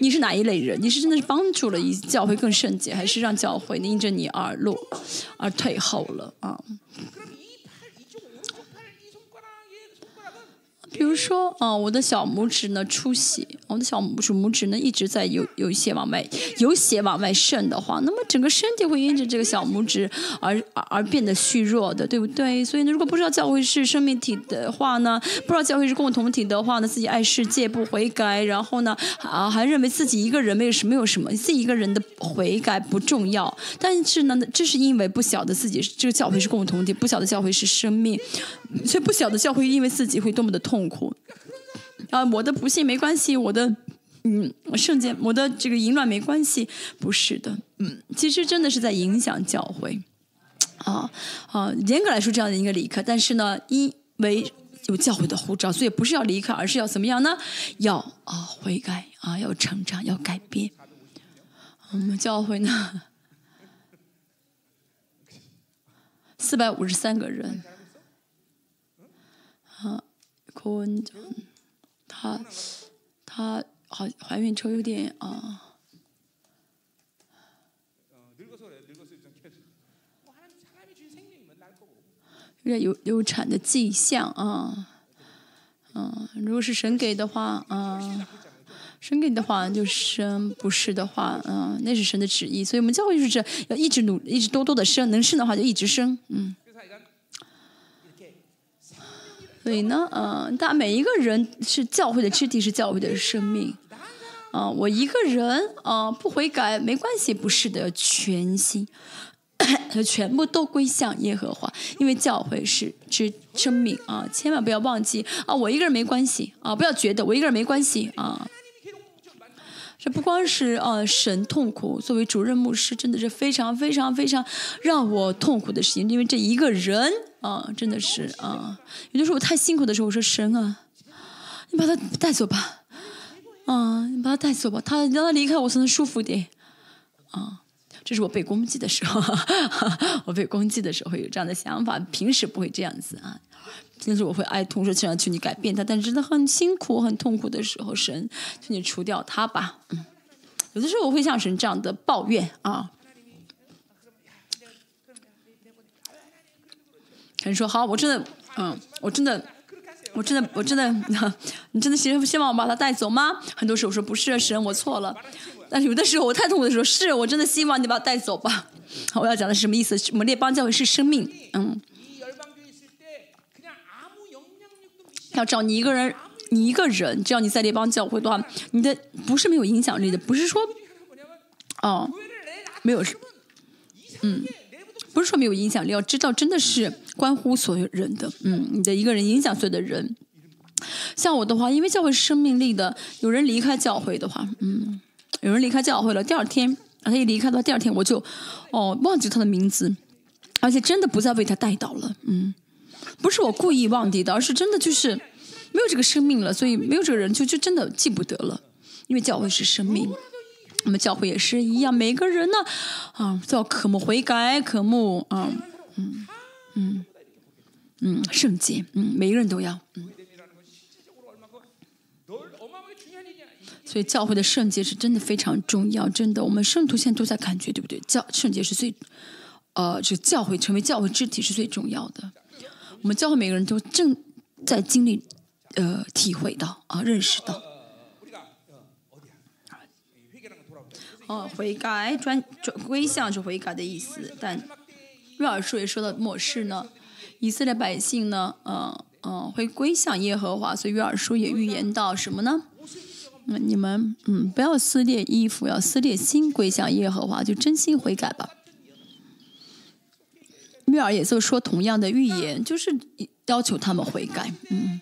你是哪一类人？你是真的是帮助了一教会更圣洁，还是让教会因着你而落而退后了啊？比如说啊，我的小拇指呢出血。我的小拇指拇指呢一直在有有一些往外有血往外渗的话，那么整个身体会因着这个小拇指而而变得虚弱的，对不对？所以呢，如果不知道教会是生命体的话呢，不知道教会是共同体的话呢，自己爱世界不悔改，然后呢啊还认为自己一个人没有什没有什么，自己一个人的悔改不重要，但是呢，这是因为不晓得自己这个教会是共同体，不晓得教会是生命，所以不晓得教会因为自己会多么的痛苦。啊，我的不幸没关系，我的嗯圣洁，我的这个淫乱没关系，不是的，嗯，其实真的是在影响教会。啊啊，严格来说这样的一个离开，但是呢，因为有教会的护照，所以不是要离开，而是要怎么样呢？要啊悔改啊，要成长，要改变。我们教会呢，四百五十三个人。啊，郭文珍，她，她好怀孕，就有点啊，有点有流产的迹象啊，嗯，如果是神给的话啊，神给的话就生，不是的话，嗯，那是神的旨意，所以我们教会就是要一直努，一直多多的生，能生的话就一直生，嗯。所以呢，嗯、大每一个人是教会的肢体，是教会的生命。啊、我一个人啊、不悔改没关系，不是的，全心 全部都归向耶和华，因为教会是是生命啊！千万不要忘记啊，我一个人没关系啊，不要觉得我一个人没关系啊。这不光是啊，神痛苦。作为主任牧师，真的是非常非常非常让我痛苦的事情，因为这一个人啊，真的是啊，有的时候我太辛苦的时候，我说神啊，你把他带走吧，啊，你把他带走吧，他让他离开我才能舒服点，啊。这是我被攻击的时候，我被攻击的时候会有这样的想法，平时不会这样子啊。平时我会哀痛说：“想求你改变他。”但是真的很辛苦、很痛苦的时候，神，求你除掉他吧。嗯，有的时候我会向神这样的抱怨啊。神说：“好，我真的，嗯，我真的，我真的，我真的，你真的希希望我把他带走吗？”很多时候我说：“不是，神，我错了。”但是有的时候我太痛苦的时候，是我真的希望你把他带走吧。我要讲的是什么意思？我们列邦教会是生命，嗯。要找你一个人，你一个人，只要你在列邦教会的话，你的不是没有影响力的，不是说，哦，没有，嗯，不是说没有影响力。要知道，真的是关乎所有人的，嗯，你的一个人影响所有的人。像我的话，因为教会是生命力的，有人离开教会的话，嗯。有人离开教会了，第二天，他一离开的话，第二天我就，哦，忘记他的名字，而且真的不再为他带到了，嗯，不是我故意忘记的，而是真的就是没有这个生命了，所以没有这个人就就真的记不得了，因为教会是生命，我们教会也是一样，每个人呢，啊，都要渴慕悔改，渴慕啊，嗯嗯嗯，圣洁，嗯，每个人都要，嗯。所以教会的圣洁是真的非常重要，真的，我们圣徒现在都在感觉，对不对？教圣洁是最，呃，这教会成为教会肢体是最重要的。我们教会每个人都正在经历，呃，体会到啊，认识到。哦，悔改专专归向是悔改的意思，但约尔书也说到末世呢，以色列百姓呢，嗯嗯，会归向耶和华，所以约尔书也预言到什么呢？那你们嗯，不要撕裂衣服，要撕裂心，归向耶和华，就真心悔改吧。约尔也就说同样的预言，就是要求他们悔改，嗯，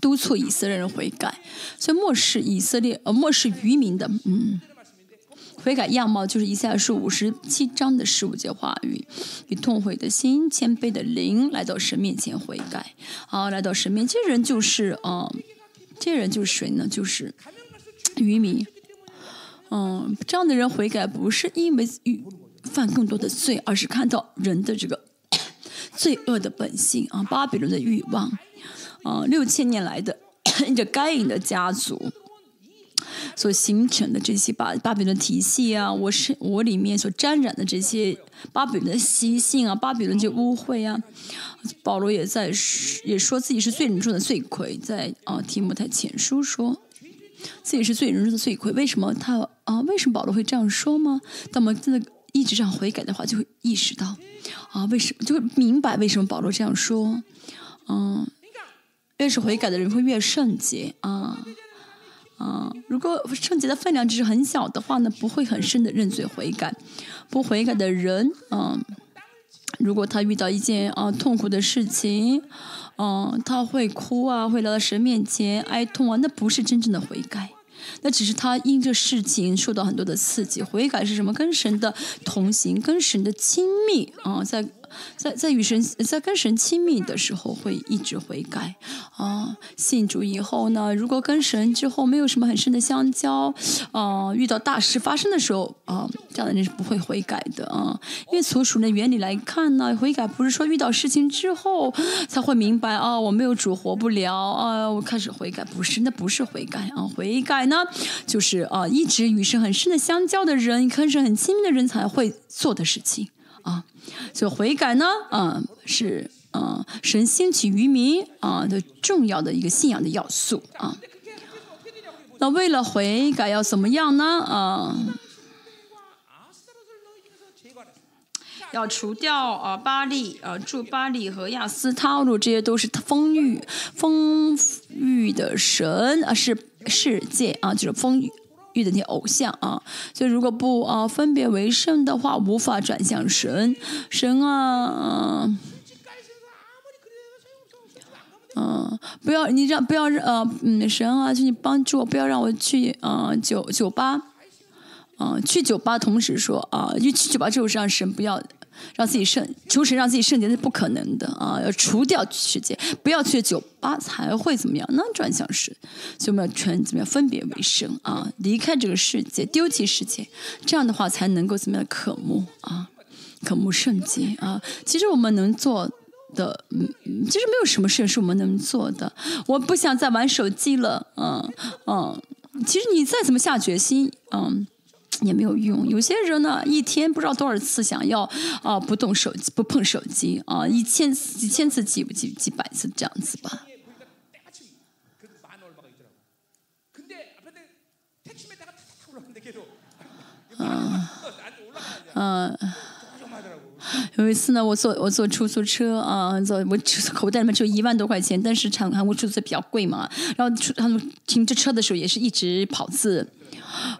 督促以色列人悔改。所以漠视以色列呃漠视渔民的嗯悔改样貌，就是以下是五十七章的十五节话语：以痛悔的心、谦卑的灵来到神面前悔改。啊，来到神面前，这人就是啊。这人就是谁呢？就是渔民。嗯，这样的人悔改不是因为犯更多的罪，而是看到人的这个 罪恶的本性啊，巴比伦的欲望啊，六千年来的 这该隐的家族所形成的这些巴巴比伦体系啊，我是我里面所沾染的这些巴比伦的习性啊，巴比伦这污秽啊。保罗也在也说自己是最人中的罪魁，在啊提摩太前书说自己是最人中的罪魁。为什么他啊？为什么保罗会这样说吗？当我们真的一直这样悔改的话，就会意识到啊，为什么就会明白为什么保罗这样说？嗯，越是悔改的人会越圣洁啊啊！如果圣洁的分量只是很小的话呢，不会很深的认罪悔改。不悔改的人，嗯。如果他遇到一件啊痛苦的事情，嗯，他会哭啊，会来到神面前哀痛啊，那不是真正的悔改，那只是他因这事情受到很多的刺激。悔改是什么？跟神的同行，跟神的亲密啊，在。在在与神在跟神亲密的时候，会一直悔改啊。信主以后呢，如果跟神之后没有什么很深的相交，啊，遇到大事发生的时候啊，这样的人是不会悔改的啊。因为从属的原理来看呢，悔改不是说遇到事情之后才会明白啊，我没有主活不了啊，我开始悔改，不是，那不是悔改啊。悔改呢，就是啊，一直与神很深的相交的人，跟神很亲密的人才会做的事情啊。所以悔改呢，嗯，是嗯神兴起于民啊的重要的一个信仰的要素啊。那为了悔改要怎么样呢？啊，要除掉啊巴利啊住巴利和亚斯塔路，这些都是丰裕丰裕的神啊，是世界啊，就是丰裕裕遇的那些偶像啊。所以如果不啊分别为圣的话，无法转向神。神啊，嗯，不要你让不要呃嗯神啊，请你帮助我，不要让我去嗯酒酒吧，嗯，去酒吧同时说啊，因为去酒吧就是让神不要。让自己圣，求神让自己圣洁那是不可能的啊！要除掉世界，不要去酒吧才会怎么样？那转向神，所以我们要全怎么样分别为圣啊？离开这个世界，丢弃世界，这样的话才能够怎么样渴慕啊？渴慕圣洁啊！其实我们能做的，嗯，其实没有什么事是我们能做的。我不想再玩手机了，嗯嗯。其实你再怎么下决心，嗯。也没有用。有些人呢，一天不知道多少次想要啊不动手机、不碰手机啊，一千几千次、几几几百次这样子吧。嗯嗯，有一次呢，我坐我坐出租车啊，坐我口袋里面只有一万多块钱，但是韩韩国出租车比较贵嘛，然后出他们停着车的时候也是一直跑字。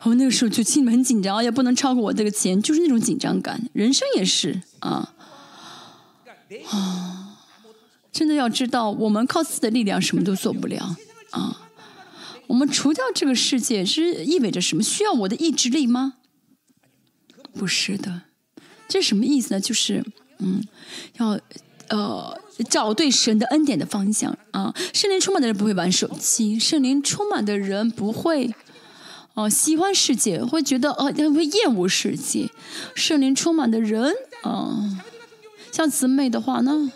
我那个时候就心里很紧张，也不能超过我这个钱，就是那种紧张感。人生也是啊啊！真的要知道，我们靠自己的力量什么都做不了啊。我们除掉这个世界是意味着什么？需要我的意志力吗？不是的，这什么意思呢？就是嗯，要呃找对神的恩典的方向啊。圣灵充满的人不会玩手机，圣灵充满的人不会。哦，喜欢世界会觉得哦，会厌恶世界。圣灵充满的人，哦，像姊妹的话呢，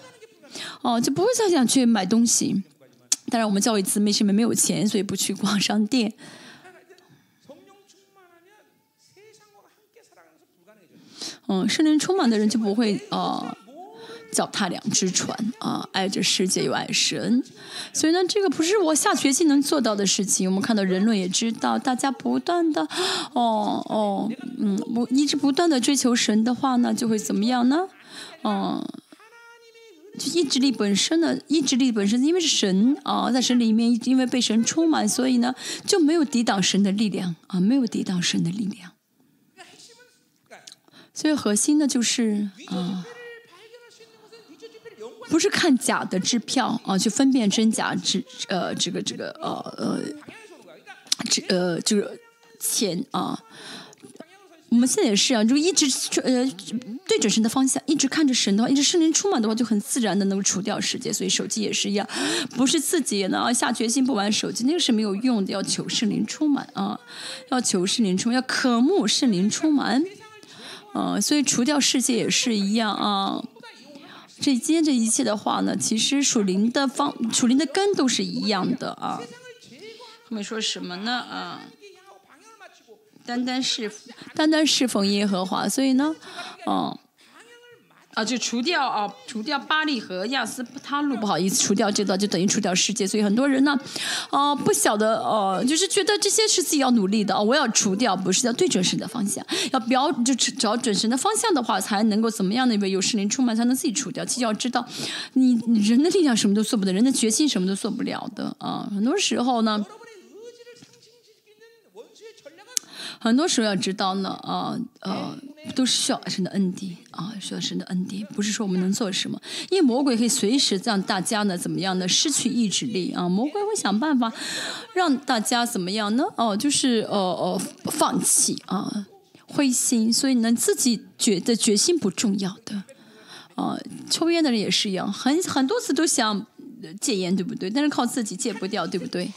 哦，就不会再想去买东西。当然，我们教会姊妹是因为没有钱，所以不去逛商店。嗯，圣灵充满的人就不会啊。脚踏两只船啊，爱着世界又爱神，所以呢，这个不是我下决心能做到的事情。我们看到人论也知道，大家不断的，哦哦，嗯，不一直不断的追求神的话呢，就会怎么样呢？嗯，就意志力本身呢，意志力本身因为是神啊，在神里面因为被神充满，所以呢就没有抵挡神的力量啊，没有抵挡神的力量。所以核心呢就是啊。不是看假的支票啊，去分辨真假支呃这个这个呃呃这呃就是钱啊。我们现在也是啊，就一直呃对准神的方向，一直看着神的话，一直圣灵充满的话，就很自然的能够除掉世界。所以手机也是一样，不是自己呢下决心不玩手机，那个是没有用的。要求圣灵充满啊，要求圣灵充满，要渴慕圣灵充满。啊，所以除掉世界也是一样啊。这今天这一切的话呢，其实属灵的方、属灵的根都是一样的啊。后面说什么呢？啊，单单是单单侍奉耶和华，所以呢，嗯。啊，啊就除掉啊，除掉巴利和亚斯他路，不好意思，除掉这段就等于除掉世界，所以很多人呢，啊，不晓得哦，就是觉得这些是自己要努力的，我要除掉，不是要对准神的方向，要标就找准神的方向的话，才能够怎么样的？因为有圣灵充满，才能自己除掉。其实要知道，你人的力量什么都做不得，人的决心什么都做不了的啊。很多时候呢。很多时候要知道呢，啊呃，都是需要神的恩典啊，需要神的恩典，不是说我们能做什么，因为魔鬼可以随时让大家呢怎么样呢失去意志力啊，魔鬼会想办法让大家怎么样呢？哦，就是呃呃放弃啊，灰心，所以呢自己觉得决心不重要的啊，抽烟的人也是一样，很很多次都想戒烟，对不对？但是靠自己戒不掉，对不对？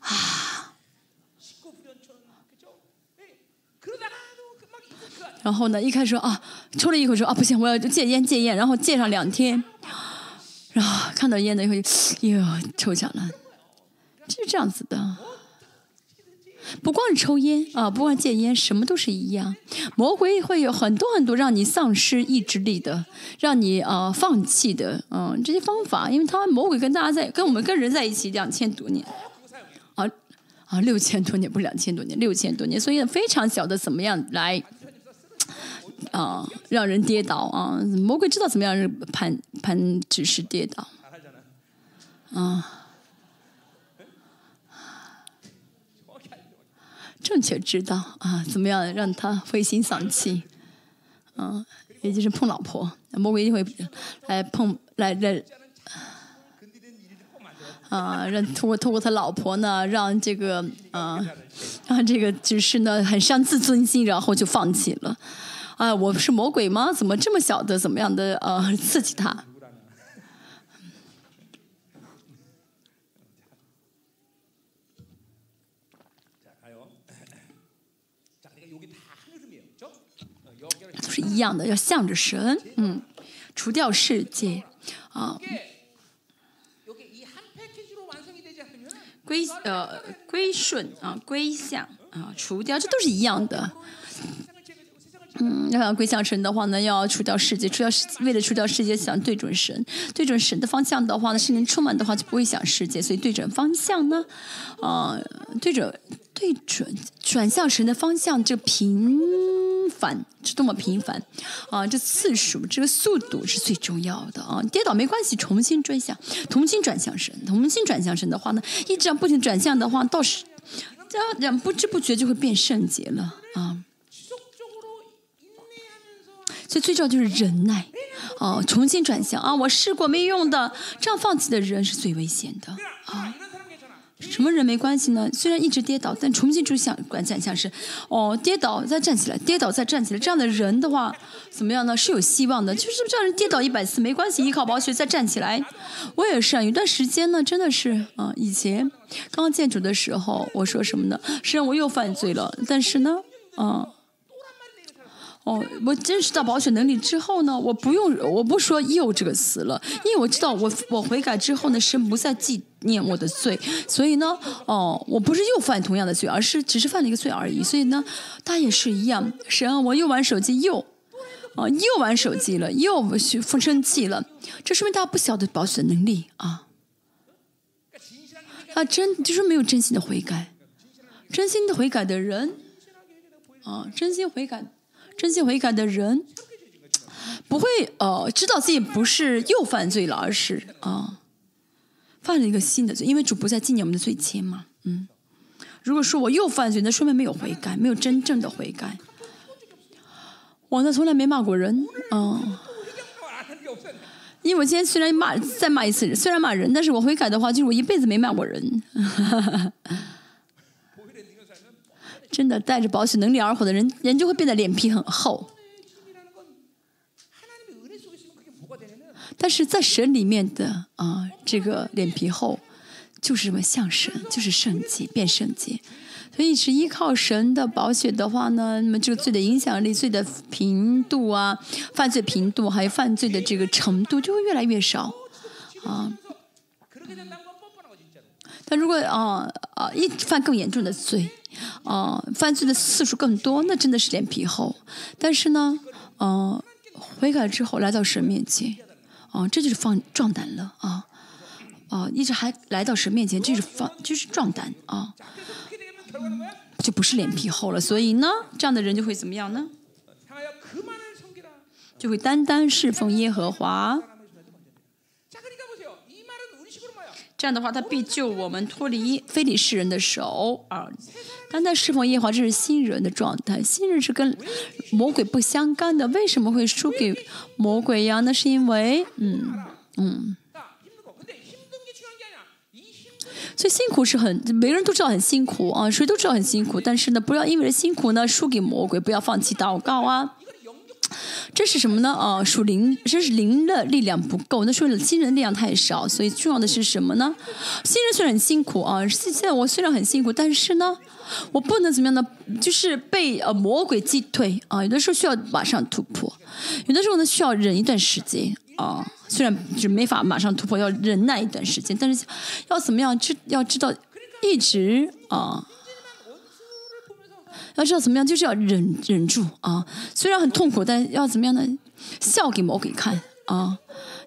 啊。然后呢，一开始说啊，抽了一口说啊，不行，我要戒烟戒烟，然后戒上两天，然后看到烟的以后又抽起来了，就是这样子的。不光是抽烟啊，不光戒烟，什么都是一样。魔鬼会有很多很多让你丧失意志力的，让你啊放弃的，嗯，这些方法，因为他魔鬼跟大家在跟我们跟人在一起两千多年，啊啊六千多年不是两千多年，六千多年，所以非常小的怎么样来。啊，让人跌倒啊！魔鬼知道怎么样让盘盘指示跌倒啊！正确知道啊，怎么样让他灰心丧气，啊，也就是碰老婆，魔鬼一定会来碰来来，啊，让通过通过他老婆呢，让这个啊，让这个就是呢很伤自尊心，然后就放弃了。啊我不是魔鬼吗？怎么这么小的怎么样的呃刺激他？都是一样的要向着神嗯除掉世界啊。归呃归顺啊归向啊除掉这都是一样的。嗯，要想归向神的话呢，要除掉世界，除掉世为了除掉世界，想对准神，对准神的方向的话呢，圣灵充满的话就不会想世界，所以对准方向呢，啊、对准对准转向神的方向，这频繁是多么频繁啊！这次数，这个速度是最重要的啊！跌倒没关系，重新转向，重新转向神，重新转向神的话呢，一直要不停转向的话，到时这样不知不觉就会变圣洁了啊！所以最重要就是忍耐，哦，重新转向啊！我试过没用的，这样放弃的人是最危险的
啊！
什么人没关系呢？虽然一直跌倒，但重新转向，管转向是哦，跌倒再站起来，跌倒再站起来，这样的人的话怎么样呢？是有希望的，就是让人跌倒一百次没关系，依靠宝血再站起来。我也是啊，有段时间呢，真的是啊，以前刚建主的时候，我说什么呢？虽然我又犯罪了，但是呢，嗯。哦，我认识到保险能力之后呢，我不用，我不说“又”这个词了，因为我知道我我悔改之后呢，神不再纪念我的罪，所以呢，哦，我不是又犯同样的罪，而是只是犯了一个罪而已。所以呢，他也是一样，神啊，我又玩手机又，啊，又玩手机了，又去生气了，这说明他不晓得保险能力啊，他真就是没有真心的悔改，真心的悔改的人，啊，真心悔改。真心悔改的人，不会哦，知道自己不是又犯罪了，而是啊，犯了一个新的罪。因为主播在纪念我们的罪愆嘛，嗯。如果说我又犯罪，那说明没有悔改，没有真正的悔改。我呢从来没骂过人，嗯。因为我今天虽然骂再骂一次人，虽然骂人，但是我悔改的话，就是我一辈子没骂过人。真的带着保险能力而活的人人就会变得脸皮很厚。但是在神里面的啊这个脸皮厚就是什么像神就是圣洁变圣洁。所以是依靠神的保险的话呢那么这个罪的影响力罪的频度啊犯罪频度还有犯罪的这个程度就会越来越少。啊但如果啊啊一犯更严重的罪，啊，犯罪的次数更多，那真的是脸皮厚，但是呢，啊，悔改之后来到神面前，啊，这就是放壮胆了，啊，啊，一直还来到神面前，这是放，就是壮胆啊。就不是脸皮厚了，所以呢，这样的人就会怎么样呢？就会单单侍奉耶和华。这样的话，他必救我们脱离非礼世人的手啊！当他侍奉耶和华，这是新人的状态。新人是跟魔鬼不相干的，为什么会输给魔鬼呀？那是因为，嗯嗯，所以辛苦是很，每个人都知道很辛苦啊，谁都知道很辛苦。但是呢，不要因为辛苦呢输给魔鬼，不要放弃祷告啊！这是什么呢？哦，属灵，这是灵的力量不够，那说明新人力量太少。所以重要的是什么呢？新人虽然很辛苦啊，现现在我虽然很辛苦，但是呢，我不能怎么样呢？就是被呃魔鬼击退啊。有的时候需要马上突破，有的时候呢需要忍一段时间啊。虽然就没法马上突破，要忍耐一段时间，但是要怎么样？知要知道一直啊。要知道怎么样，就是要忍忍住啊。虽然很痛苦，但要怎么样呢？笑给魔鬼看啊！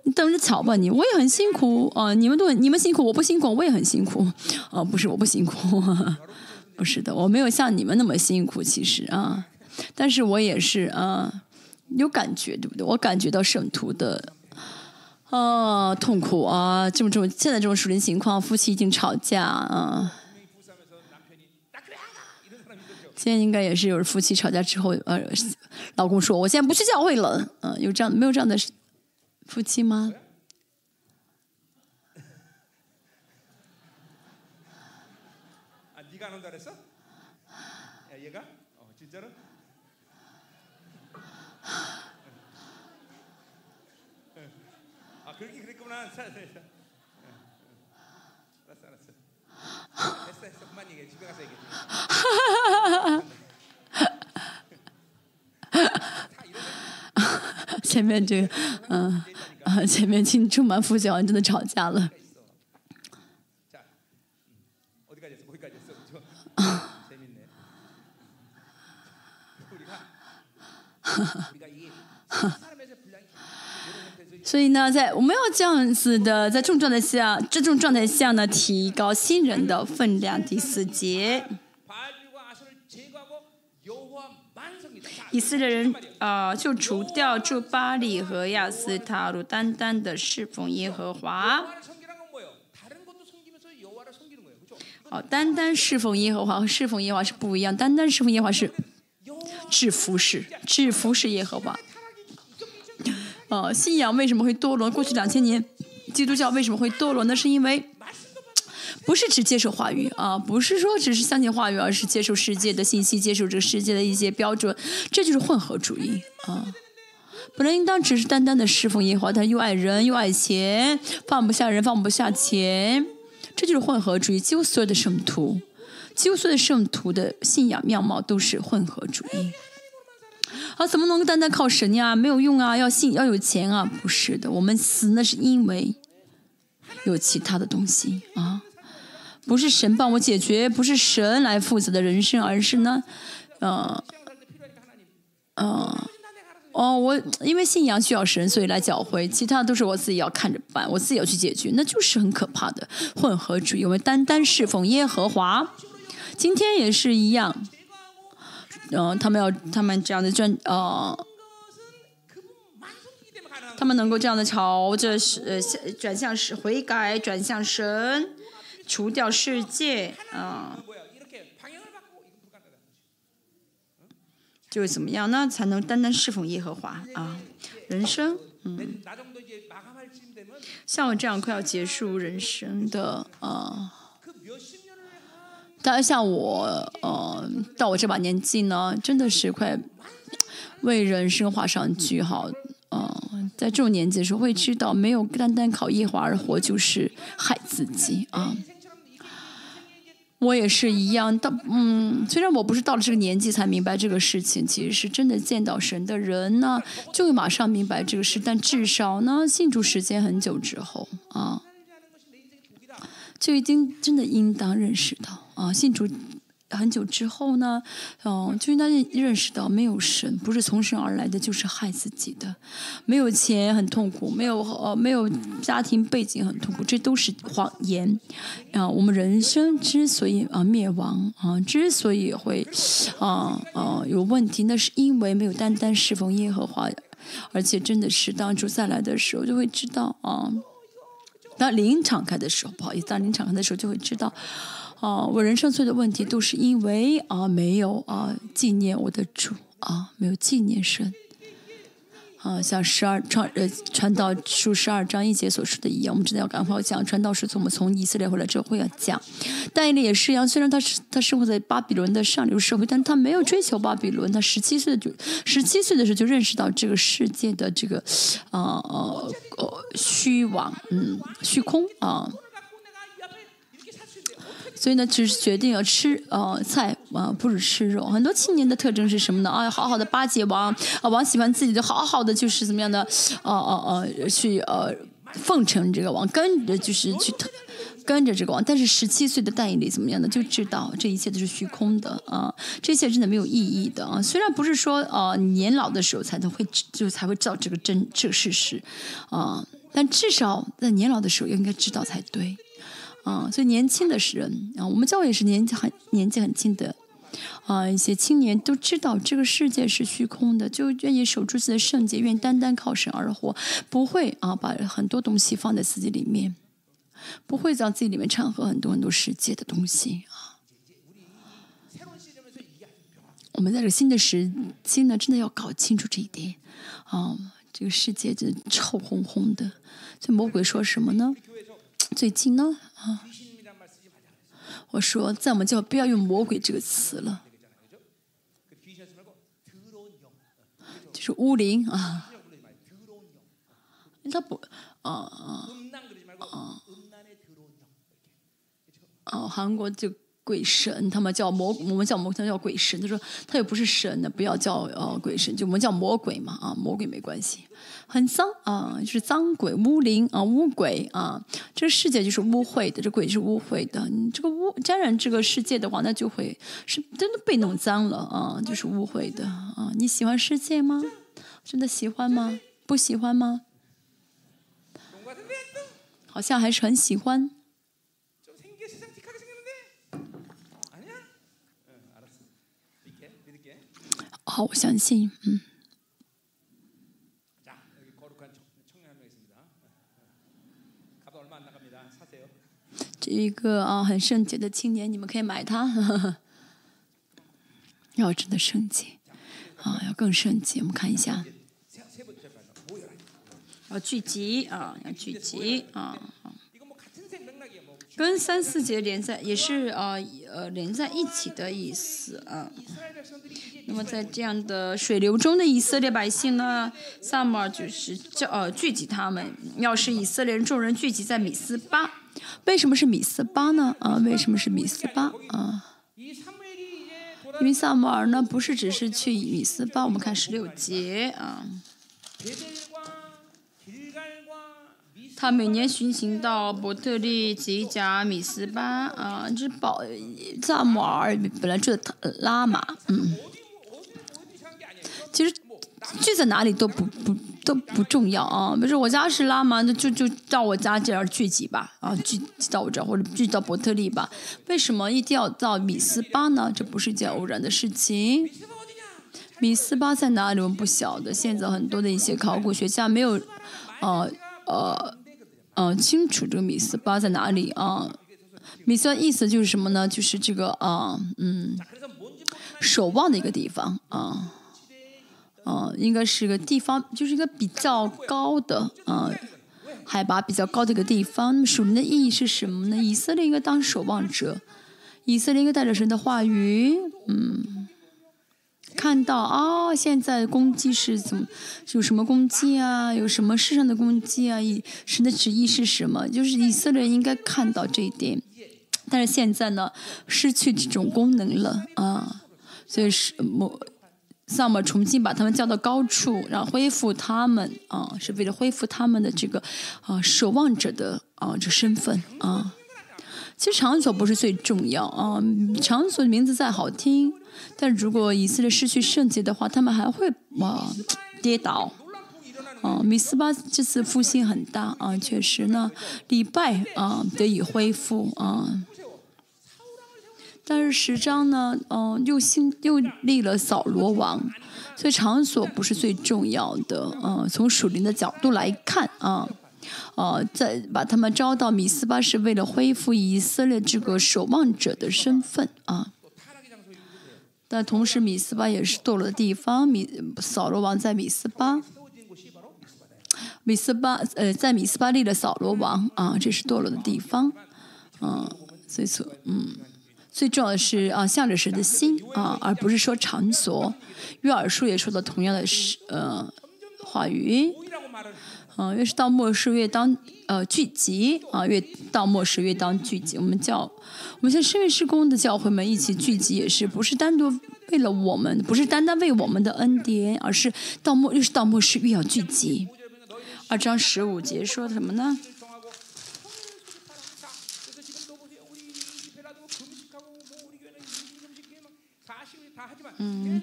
你等着瞧吧你，我也很辛苦啊。你们都很你们辛苦，我不辛苦，我也很辛苦啊。不是我不辛苦，不是的，我没有像你们那么辛苦，其实啊。但是我也是啊，有感觉，对不对？我感觉到圣徒的。啊，痛苦啊！这种这种现在这种属灵情况，夫妻已经吵架啊，现在应该也是有夫妻吵架之后呃老公说我现在不去教会了。嗯有这样没有这样的夫妻吗？
哈，哈，哈，哈，哈，哈，哈，
前面这个，嗯，啊，前面青春满腹，好像真的吵架了。
啊，哈哈，哈，
所以呢，在我们要这样子的，在这种状态下，这种状态下呢，提高新人的分量，第四节。以色列人呃就除掉住巴黎和亚斯塔鲁，单单的侍奉耶和华。好，单单侍奉耶和华和侍奉耶和华是不一样，单单侍奉耶和华是制服式，制服式耶和华。呃，信仰为什么会堕落？过去两千年，基督教为什么会堕落？那是因为。不是只接受话语啊，不是说只是相信话语，而是接受世界的信息，接受这个世界的一些标准，这就是混合主义啊。本来应当只是单单的侍奉耶和华，但又爱人又爱钱，放不下人放不下钱，这就是混合主义。几乎所有的圣徒，几乎所有的圣徒的信仰面貌都是混合主义。啊，怎么能够单单靠神呀？没有用啊！要信要有钱啊！不是的，我们死那是因为有其他的东西啊，不是神帮我解决，不是神来负责的人生，而是呢，呃，呃，哦，我因为信仰需要神，所以来教会，其他都是我自己要看着办，我自己要去解决，那就是很可怕的混合主义。我们单单侍奉耶和华，今天也是一样。嗯，他们要他们这样的转，呃，他们能够这样的朝着是呃转向是悔改，转向神。除掉世界啊，就是怎么样？那才能单单侍奉耶和华啊？人生，嗯，像我这样快要结束人生的
啊，
但家像我呃，到我这把年纪呢，真的是快为人生画上句号嗯。在这种年纪的时候，会知道没有单单靠耶和华而活，就是害自己啊。我也是一样，到嗯，虽然我不是到了这个年纪才明白这个事情，其实是真的见到神的人呢，就会马上明白这个事。但至少呢，信主时间很久之后啊，就已经真的应当认识到啊，信主很久之后呢，嗯、就应当认识到没有神不是从神而来的，就是害自己的。没有钱很痛苦，没有呃没有家庭背景很痛苦，这都是谎言。啊、我们人生之所以啊、灭亡啊、之所以会啊啊、有问题，那是因为没有单单侍奉耶和华，而且真的是当主再来的时候，就会知道啊。当灵敞开的时候，不好意思，当灵敞开的时候，就会知道，啊、我人生所有的问题都是因为啊、没有啊、纪念我的主啊、没有纪念神。啊，像十二创呃传道书十二章一节所说的一样，我们真的要赶快讲传道书。从我们从以色列回来之后会要讲，但以理也是一样。虽然他是他生活在巴比伦的上流社会，但他没有追求巴比伦。他十七岁就十七岁的时候就认识到这个世界的这个呃呃虚妄，嗯，虚空啊。所以呢，就是决定要吃呃菜啊、不是吃肉。很多青年的特征是什么呢？啊，好好的巴结王啊，王喜欢自己的，好好的就是怎么样的，呃呃呃，去呃奉承这个王，跟着就是去跟着这个王。但是十七岁的戴以理怎么样呢？就知道这一切都是虚空的啊，这一切真的没有意义的啊。虽然不是说呃年老的时候才能会就才会知道这个真这个事实啊，但至少在年老的时候应该知道才对。啊，所以年轻的时人啊，我们教也是年纪很年纪很轻的，啊，一些青年都知道这个世界是虚空的，就愿意守住自己的圣洁，愿意单单靠神而活，不会啊把很多东西放在自己里面，不会在自己里面掺和很多很多世界的东西啊。我们在这个新的时新的真的要搞清楚这一点啊，这个世界就臭烘烘的，所以魔鬼说什么呢？最近呢？啊，我说在我们叫不要用魔鬼这个词了。就是乌灵啊，他不，啊，啊啊！哦，韩国就鬼神，他妈叫魔，我们叫魔，他叫鬼神，他说他又不是神的，不要叫呃鬼神，就我们叫魔鬼嘛，啊，魔鬼没关系。很脏啊，就是脏鬼、污灵啊、污鬼啊，这个世界就是污秽的，这鬼是污秽的。你这个污沾染这个世界的话，那就会是真的被弄脏了啊，就是污秽的啊。你喜欢世界吗？真的喜欢吗？不喜欢吗？好像还是很喜欢。好，我相信，嗯。一个啊，很圣洁的青年，你们可以买它。要真的圣洁啊，要更圣洁。我们看一下，要聚集啊，要聚集啊。跟三四节连在，也是啊呃连在一起的意思啊。那么在这样的水流中的以色列百姓呢，在嘛就是叫呃聚集，他们要是以色列人众人聚集在米斯巴。为什么是米斯巴呢？啊，为什么是米斯巴？啊，因为萨摩尔呢，不是只是去米斯巴。我们看十六节啊，他每年巡行到伯特利、吉甲、米斯巴啊，这保萨摩尔本来住特拉嘛，嗯，其实住在哪里都不不。都不重要啊，不是我家是拉玛，那就就到我家这儿聚集吧，啊，聚到我这儿或者聚到伯特利吧。为什么一定要到米斯巴呢？这不是一件偶然的事情。米斯巴在哪里？我们不晓得。现在很多的一些考古学家没有，呃呃呃清楚这个米斯巴在哪里啊？米斯巴意思就是什么呢？就是这个啊，嗯，守望的一个地方啊。嗯，应该是个地方，就是一个比较高的啊，海拔比较高的一个地方。那么属灵的意义是什么呢？以色列应该当守望者，以色列应该带着神的话语，嗯，看到啊、现在攻击是怎么，有什么攻击啊？有什么世上的攻击啊？以神的旨意是什么？就是以色列应该看到这一点。但是现在呢，失去这种功能了啊，所以是某要么重新把他们叫到高处，然后恢复他们啊，是为了恢复他们的这个啊守望者的啊这身份啊。其实场所不是最重要啊，场所的名字再好听，但如果以色列失去圣洁的话，他们还会、啊、跌倒。啊，米斯巴这次复兴很大啊，确实呢，礼拜啊得以恢复啊。但是十章呢，嗯，又新又立了扫罗王，所以场所不是最重要的，嗯，从属灵的角度来看啊，哦，在把他们招到米斯巴是为了恢复以色列这个守望者的身份啊，但同时米斯巴也是堕落的地方，米扫罗王在米斯巴，米斯巴呃，在米斯巴立了扫罗王啊，这是堕落的地方，嗯，所以说嗯。最重要的是啊，向着神的心啊，而不是说场所。约尔书也说了同样的是呃话语，啊，越是到末世越当呃聚集啊，越到末世越当聚集。我们教我们现在圣约施工的教会们一起聚集，也是不是单独为了我们，不是单单为我们的恩典，而是到末越是到末世越要聚集。二章十五节说什么呢？
嗯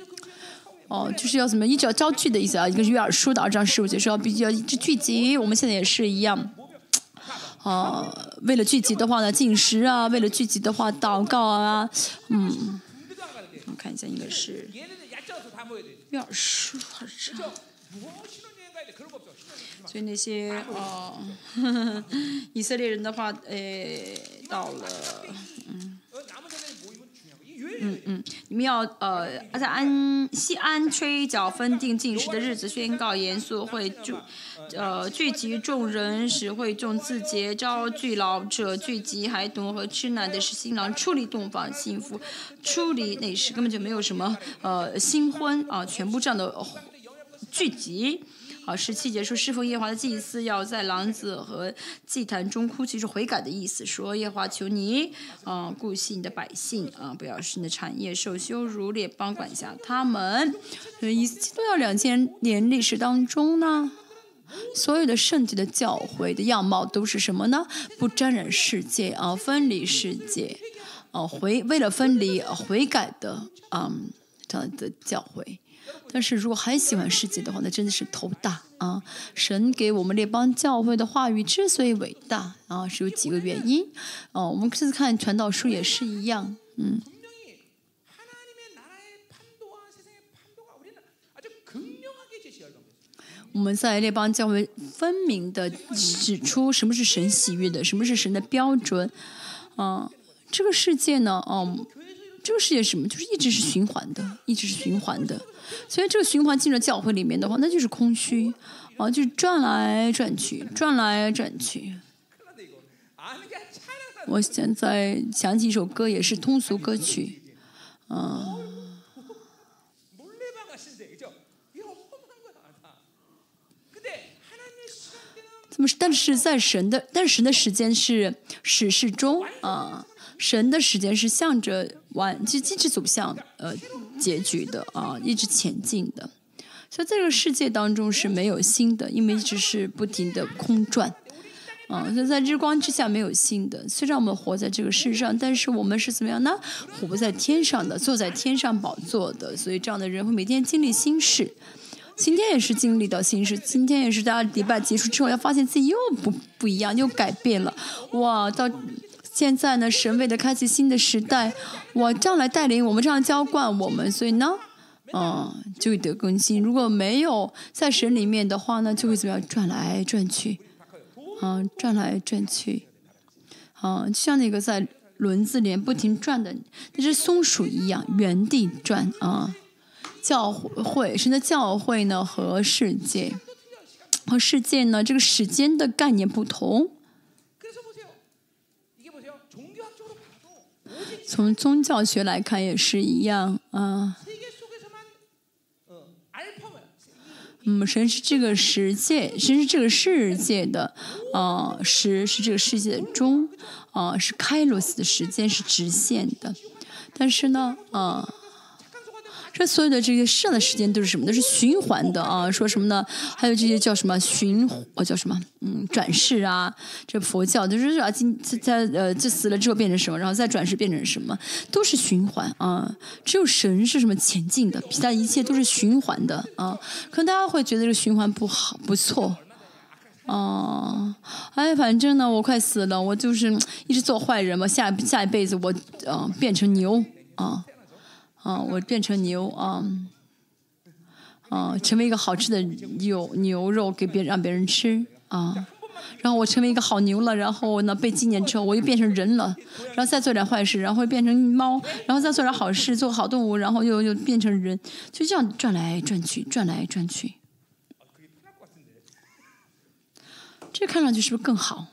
哦，就是要怎么一直要造句的意思啊？一个是约尔书的二章十五节说要必须要一直聚集，我们现在也是一样。哦、呃，为了聚集的话呢，进食啊；为了聚集的话，祷告啊。嗯，我看一下，应该是约尔书二章。所以那些哦呵呵，以色列人的话，诶、哎，到了。嗯嗯，你们要呃在安西安吹角分定进食的日子，宣告严肃会聚呃聚集众人，使会众自洁，招聚老者，聚集孩童和吃奶的是新郎，处理洞房幸福，处理那时根本就没有什么呃新婚啊，全部这样的聚集。好，十七节说，侍奉耶华的祭司要在廊子和祭坛中哭泣，是悔改的意思。说耶华求你，啊、顾惜你的百姓，啊、不要使你的产业受羞辱，列邦管辖他们。所以，基督教两千年历史当中呢，所有的圣洁的教会的样貌都是什么呢？不沾染世界啊，分离世界，啊，回为了分离呃悔改的啊、这样的教会。但是如果还喜欢世界的话那真的是头大啊。神给我们列帮教会的话语之所以伟大啊是有几个原因哦我们这次看传道书也是一样嗯。我们在列帮教会分明的指出什么是神喜悦的什么是神的标准啊。这个世界呢嗯这个世界什么？就是一直是循环的一直是循环的所以这个循环进了教会里面的话，那就是空虚，啊，就是转来转去，转来转去。我现在想起一首歌，也是通俗歌曲，
啊。
怎么是？但是在神的，但神的时间是始是终啊，神的时间是向着完，就积极走向呃。结局的啊，一直前进的。所以这个世界当中是没有新的，因为一直是不停的空转。啊，所以在日光之下没有新的。虽然我们活在这个世上，但是我们是怎么样呢？活在天上的，坐在天上宝座的。所以这样的人会每天经历心事。今天也是经历到心事，今天也是大家礼拜结束之后，要发现自己又不不一样，又改变了。哇，到现在呢，神为了开启新的时代，我，这样来带领我们，这样浇灌我们，所以呢，嗯，就会得更新。如果没有在神里面的话呢，就会怎么样转来转去，啊，转来转去，啊，就像那个在轮子里面不停转的那只松鼠一样，原地转啊。教会，神的教会呢和世界，和世界呢这个时间的概念不同。从宗教学来看也是一样啊。嗯，神是这个世界，神是这个世界的，啊，时是这个世界中，啊，是开罗斯的时间是直线的，但是呢，啊。这所有的这些世上的时间都是什么？都是循环的啊！说什么呢？还有这些叫什么循，呃，叫什么？嗯，转世啊，这佛教就是啊，今在呃，这死了之后变成什么，然后再转世变成什么，都是循环啊。只有神是什么前进的，其他一切都是循环的啊。可能大家会觉得这个循环不好，不错。哦，哎，反正呢，我快死了，我就是一直做坏人嘛。下下一辈子我呃变成牛啊啊，我变成牛啊啊，成为一个好吃的牛牛肉给别人让别人吃啊。然后我成为一个好牛了，然后呢被纪念之后，我又变成人了，然后再做点坏事，然后变成猫，然后再做点好事，做好动物，然后又又变成人，就这样转来转去，转来转去。这看上去是不是更好？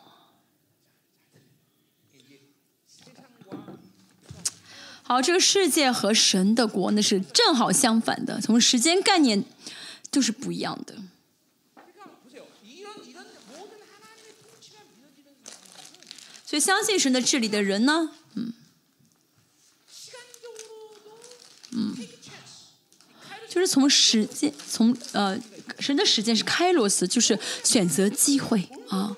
而这个世界和神的国呢，是正好相反的，从时间概念就是不一样的。所以相信神的治理的人呢，
嗯，嗯
就是从时间，从呃神的时间是开罗斯，就是选择机会啊。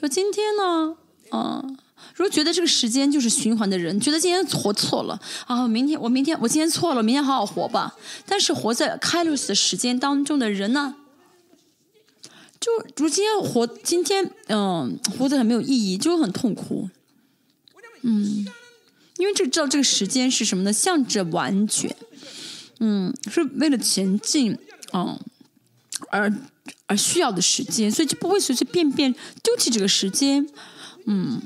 就今天呢，嗯。如果觉得这个时间就是循环的人，觉得今天活错了啊，明天我明天我今天错了，明天好好活吧。但是活在开路的时间当中的人呢，就如今天活今天嗯，活得很没有意义，就很痛苦。
嗯，
因为这知道这个时间是什么呢？向着完全，嗯，是为了前进，嗯，而而需要的时间，所以就不会随随便便丢弃这个时间，嗯。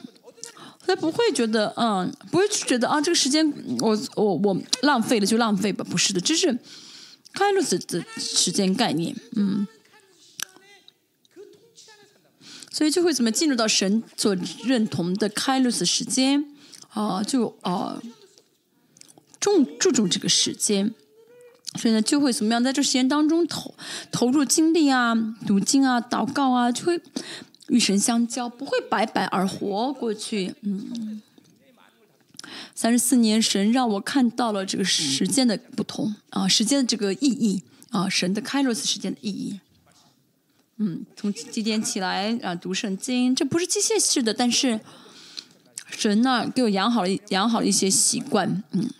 他不会觉得，嗯，不会去觉得啊，这个时间我我我浪费了就浪费吧，不是的，这是开路子的时间概念，嗯，所以就会怎么进入到神所认同的开路子时间啊，就啊重注重这个时间，所以呢，就会怎么样在这时间当中投投入精力啊，读经啊，祷告啊，就会。与神相交，不会白白而活过去。嗯，三十四年，神让我看到了这个时间的不同啊，时间的这个意义啊，神的开罗斯时间的意义。嗯，从几点起来啊，读圣经，这不是机械式的，但是神呢，给我养好了养好了一些习惯。嗯，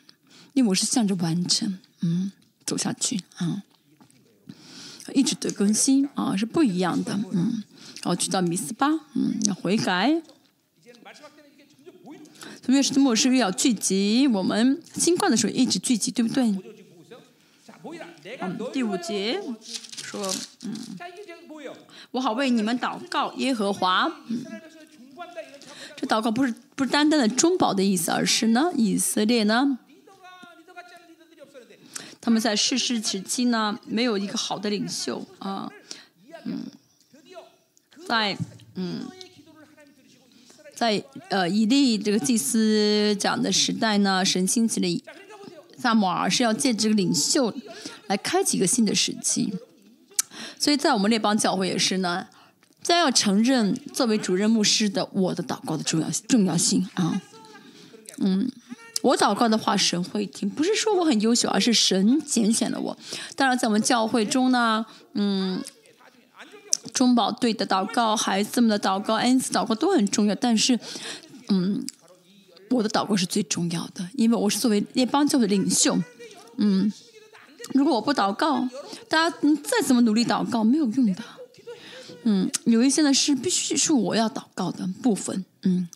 因为我是向着完成，嗯，走下去啊，一直的更新啊，是不一样的。嗯。然后去到米斯巴，嗯，要悔改。越是末世越要聚集，我们新冠的时候一直聚集，对不对？嗯，第五节说，嗯，我好为你们祷告，耶和华。嗯，这祷告不是不是单单的中保的意思，而是呢，以色列呢，他们在世世时期呢，没有一个好的领袖啊，嗯。在嗯，在呃以利这个祭司讲的时代呢，神兴起了萨摩尔是要借这个领袖来开启一个新的时期，所以在我们列邦教会也是呢，将要承认作为主任牧师的我的祷告的重要性重要性啊，嗯，我祷告的话神会听，不是说我很优秀，而是神拣选了我。当然，在我们教会中呢，嗯。中保队的祷告，孩子们的祷告，恩赐祷告都很重要。但是，嗯，我的祷告是最重要的，因为我是作为列邦教的领袖。嗯，如果我不祷告，大家再怎么努力祷告没有用的。嗯，有一些呢是必须是我要祷告的部分。嗯，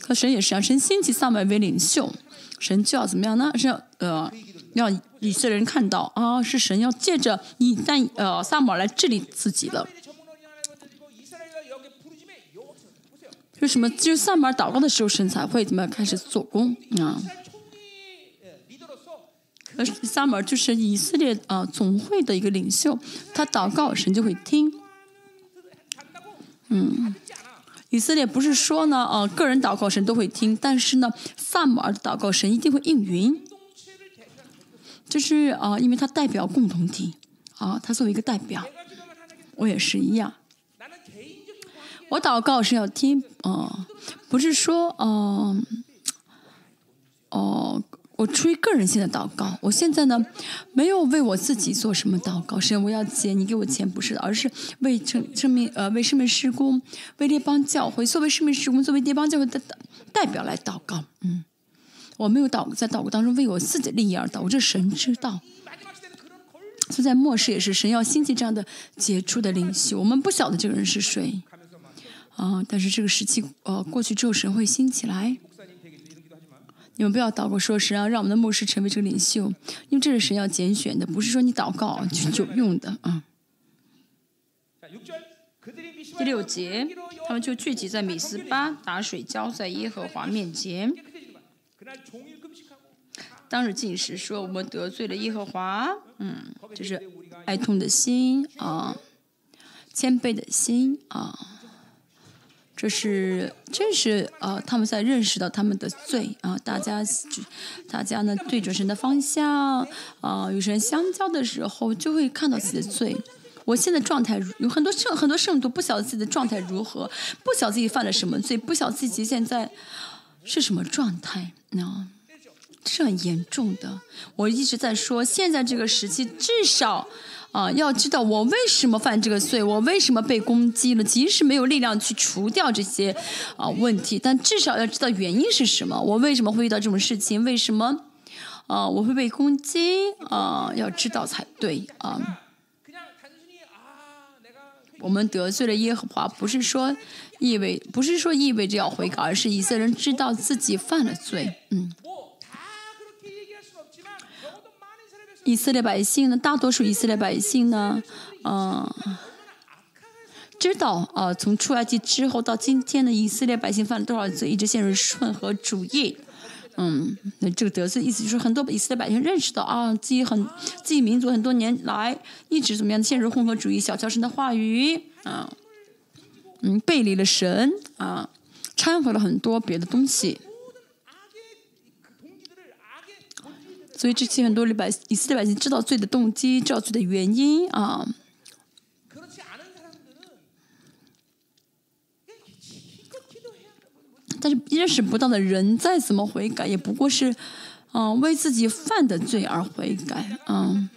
可神也是啊，神兴起撒母为领袖，神就要怎么样呢？是要呃。要以色列人看到啊，是神要借着以但呃撒母来治理自己了。为什么？就是撒母祷告的时候，神才会怎么开始做工啊？而撒母就是以色列啊总会的一个领袖，他祷告神就会听。嗯，以色列不是说呢，呃，个人祷告神都会听，但是呢，撒母耳的祷告神一定会应允。就是啊，因为他代表共同体啊，他作为一个代表，我也是一样。我祷告是要听啊，不是说哦哦，我出于个人性的祷告。我现在呢，没有为我自己做什么祷告，是我要钱，你给我钱不是的，而是为生生命呃为生命施工，为列邦教会，作为生命施工，作为列邦教会的代表来祷告，嗯。我没有祷在祷告当中为我自己的利益而祷，这神知道。所以在末世也是神要兴起这样的杰出的领袖，我们不晓得这个人是谁啊，但是这个时期呃过去之后，神会兴起来。你们不要祷告说神要让我们的牧师成为这个领袖，因为这是神要拣选的，不是说你祷告就有用的啊。第六节，他们就聚集在米斯巴打水浇在耶和华面前。当日进食说我们得罪了耶和华，嗯，就是哀痛的心啊，谦卑的心啊，这是这是呃他们在认识到他们的罪啊，大家大家呢对准神的方向啊，与神相交的时候就会看到自己的罪。我现在状态有很多圣很多圣徒不晓得自己的状态如何，不晓得自己犯了什么罪，不晓得自己现在是什么状态呢。是很严重的。我一直在说，现在这个时期，至少啊，要知道我为什么犯这个罪，我为什么被攻击了。即使没有力量去除掉这些啊问题，但至少要知道原因是什么。我为什么会遇到这种事情？为什么啊我会被攻击啊？要知道才对啊。我们得罪了耶和华，不是说意味，不是说意味着要悔改，而是以色列人知道自己犯了罪。嗯。以色列百姓呢，大多数以色列百姓呢，嗯，知道啊，从出埃及之后到今天的以色列百姓犯了多少罪，一直陷入混合主义。嗯，那这个得罪意思就是很多以色列百姓认识到啊，自己很自己民族很多年来一直怎么样陷入混合主义，小瞧神的话语啊，嗯背离了神啊，掺和了很多别的东西。所以这些很多百以色列百姓知道罪的动机，知道罪的原因啊。但是认识不到的人再怎么悔改，也不过是，嗯，为自己犯的罪而悔改，嗯。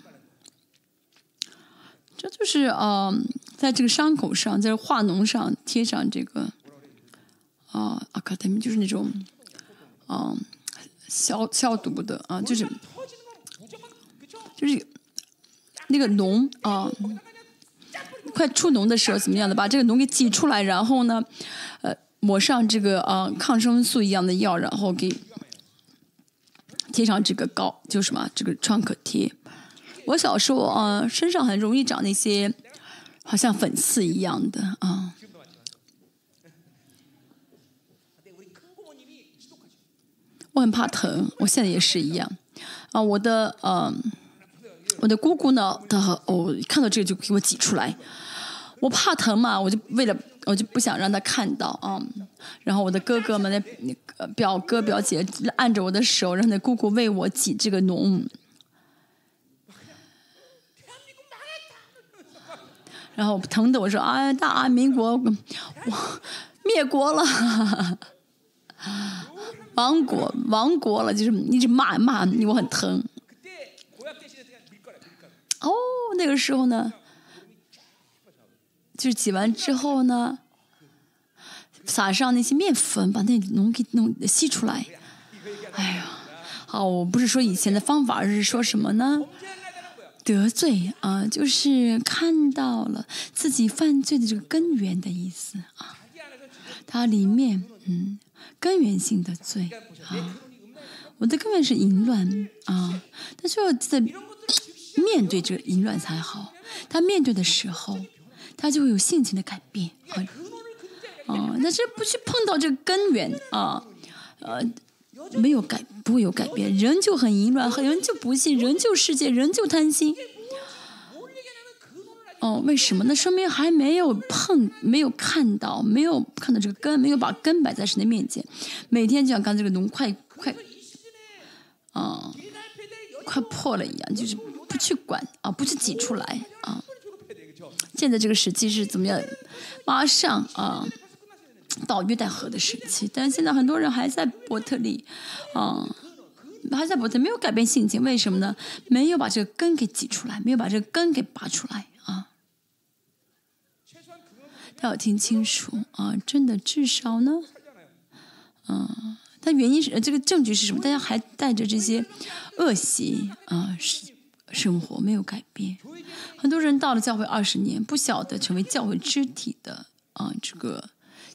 这就是嗯，在这个伤口上，在化脓上贴上这个，啊，阿卡他们就是那种，嗯，消消毒的啊，就是，就是那个脓啊，快出脓的时候怎么样的，把这个脓给挤出来，然后呢，呃。抹上这个啊抗生素一样的药，然后给贴上这个膏，就什么这个创可贴。我小时候啊，身上很容易长那些好像粉刺一样的啊。我很怕疼，我现在也是一样啊。我的嗯，我的姑姑呢，她哦看到这个就给我挤出来。我怕疼嘛，我就为了。我就不想让她看到啊，然后我的哥哥们、那表哥表姐按着我的手，让那姑姑为我挤这个脓，然后疼的我说：“哎，大民国，我灭国了，亡国亡国了，就是一直骂骂你，我很疼。”哦，那个时候呢？就是挤完之后呢，撒上那些面粉，把那脓给弄吸出来。哎呀，好，我不是说以前的方法，而是说什么呢？得罪啊，就是看到了自己犯罪的这个根源的意思啊。它里面嗯，根源性的罪啊，我的根源是淫乱啊，但是要在面对这个淫乱才好。他面对的时候。他就会有性情的改变啊，啊，但是不去碰到这个根源啊，呃，没有改，不会有改变，人就很淫乱，人就不信，人就世界，人就贪心。哦，为什么？那说明还没有碰，没有看到，没有看到这个根，没有把根摆在神的面前。每天就像刚这个脓快快，啊，快破了一样，就是不去管啊，不去挤出来啊。现在这个时期是怎么样？马上啊，到约旦河的时期，但是现在很多人还在伯特利，啊，还在伯特，没有改变性情，为什么呢？没有把这个根给挤出来，没有把这个根给拔出来啊！他要听清楚啊，真的，至少呢，嗯，但原因是这个证据是什么？大家还带着这些恶习啊，生生活没有改变。很多人到了教会二十年，不晓得成为教会肢体的啊这个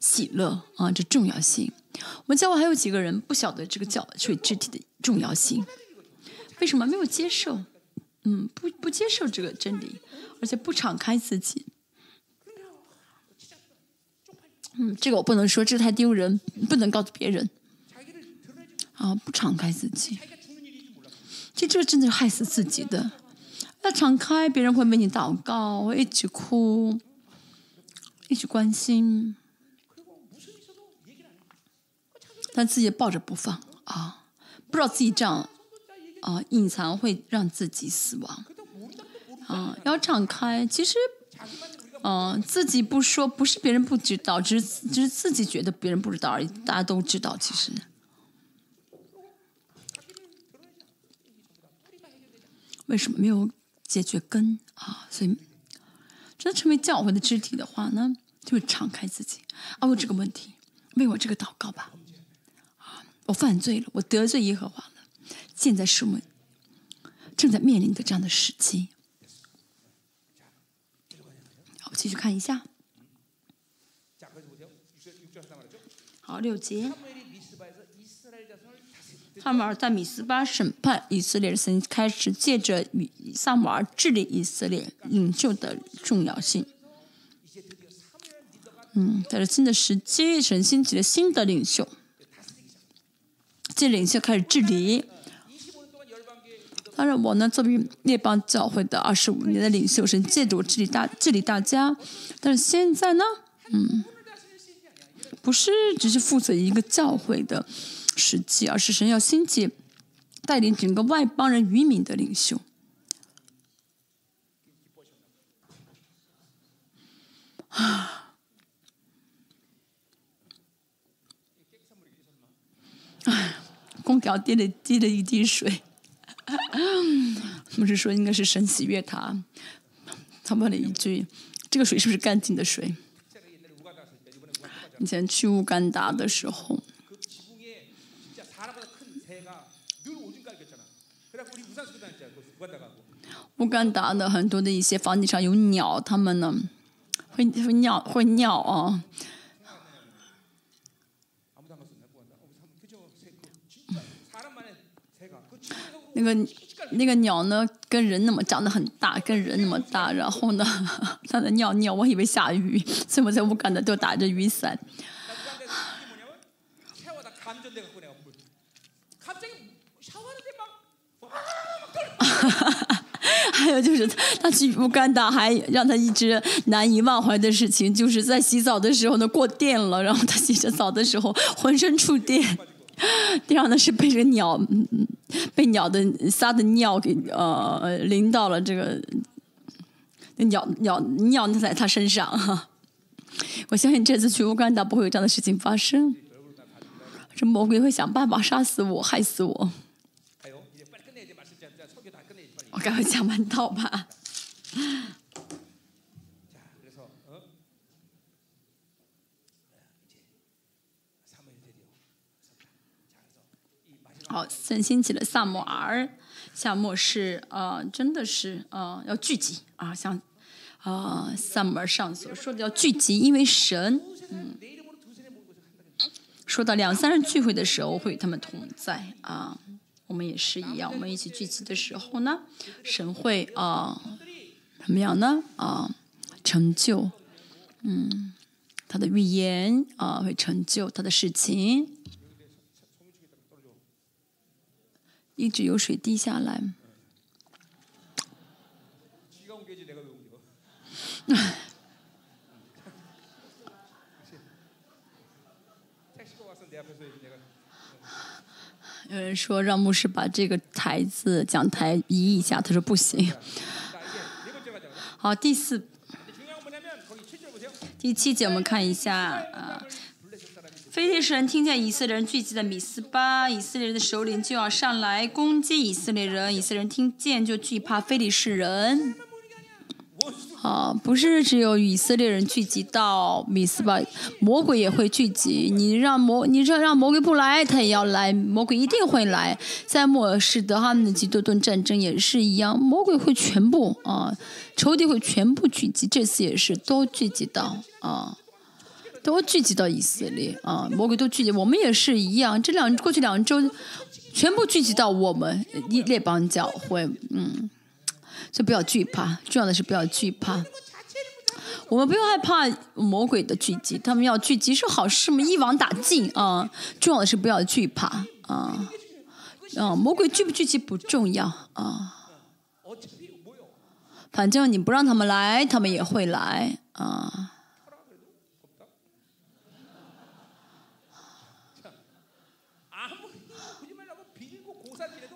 喜乐啊这重要性。我们教会还有几个人不晓得这个教会肢体的重要性？为什么没有接受？嗯，不不接受这个真理，而且不敞开自己。嗯，这个我不能说，这太丢人，不能告诉别人。啊，不敞开自己，其实这个真的是害死自己的。要敞开，别人会为你祷告，会一起哭，一起关心，但自己抱着不放啊！不知道自己这样啊，隐藏会让自己死亡啊！要敞开，其实，嗯，自己不说，不是别人不知道，只是只是自己觉得别人不知道而已，大家都知道，其实。为什么没有？解决根啊，所以真成为教会的肢体的话呢，就敞开自己啊，我这个问题，为我这个祷告吧，我犯罪了，我得罪耶和华了，现在是我们正在面临的这样的时期。好，继续看一下，好六节。萨姆尔在米斯巴审判以色列人开始借着与萨姆尔治理以色列领袖的重要性。嗯，在这新的时机，神兴起了新的领袖，这领袖开始治理。当然，我呢作为列邦教会的二十五年的领袖，神借着我治理大治理大家。但是现在呢，嗯，不是只是负责一个教会的时期，而是神要兴起带领整个外邦人渔民的领袖。啊，唉。空调滴了滴了一滴水。他们是说应该是神喜月塔他问了一句这个水是不是干净的水？以前去乌干达的时候乌干达的很多的一些房顶上有鸟他们呢会会尿会尿啊。那个那个鸟呢，跟人那么长得很大，跟人那么大，然后呢，他在尿尿，我以为下雨，所以我在乌干达都打着雨伞。还有就是他去乌干达还让他一直难以忘怀的事情，就是在洗澡的时候呢过电了，然后他洗着澡的时候浑身触电。第二呢是被这个鸟被鸟的撒的尿给呃淋到了这个鸟鸟尿在他身上。我相信这次去乌干达不会有这样的事情发生。这魔鬼会想办法杀死我害死我。我赶快讲完道吧。好，身兴起了萨摩尔，夏末是啊，真的是啊，要聚集啊。像啊，萨摩尔上所说的要聚集，因为神。
嗯，
说到两三人聚会的时候会与他们同在啊，我们也是一样，我们一起聚集的时候呢，神会啊，怎么样呢？啊，成就嗯，他的预言啊，会成就他的事情。一直有水滴下来。有人说让牧师把这个台子讲台移一下他说不行。好第四。第七节我们看一下啊非利士人听见以色列人聚集在米斯巴，以色列人的首领就要上来攻击以色列人，以色列人听见就惧怕非利士人。啊，不是只有以色列人聚集到米斯巴，魔鬼也会聚集。你让魔，你让让魔鬼不来，他也要来，魔鬼一定会来。在末世德哈们的基督顿战争也是一样，魔鬼会全部啊，仇敌会全部聚集。这次也是都聚集到啊，都聚集到以色列啊，魔鬼都聚集，我们也是一样。这两过去两周，全部聚集到我们一列邦教会，嗯，所以不要惧怕，重要的是不要惧怕。我们不用害怕魔鬼的聚集，他们要聚集是好事嘛，一网打尽啊。重要的是不要惧怕啊，啊，魔鬼聚不聚集不重要啊。反正你不让他们来，他们也会来啊。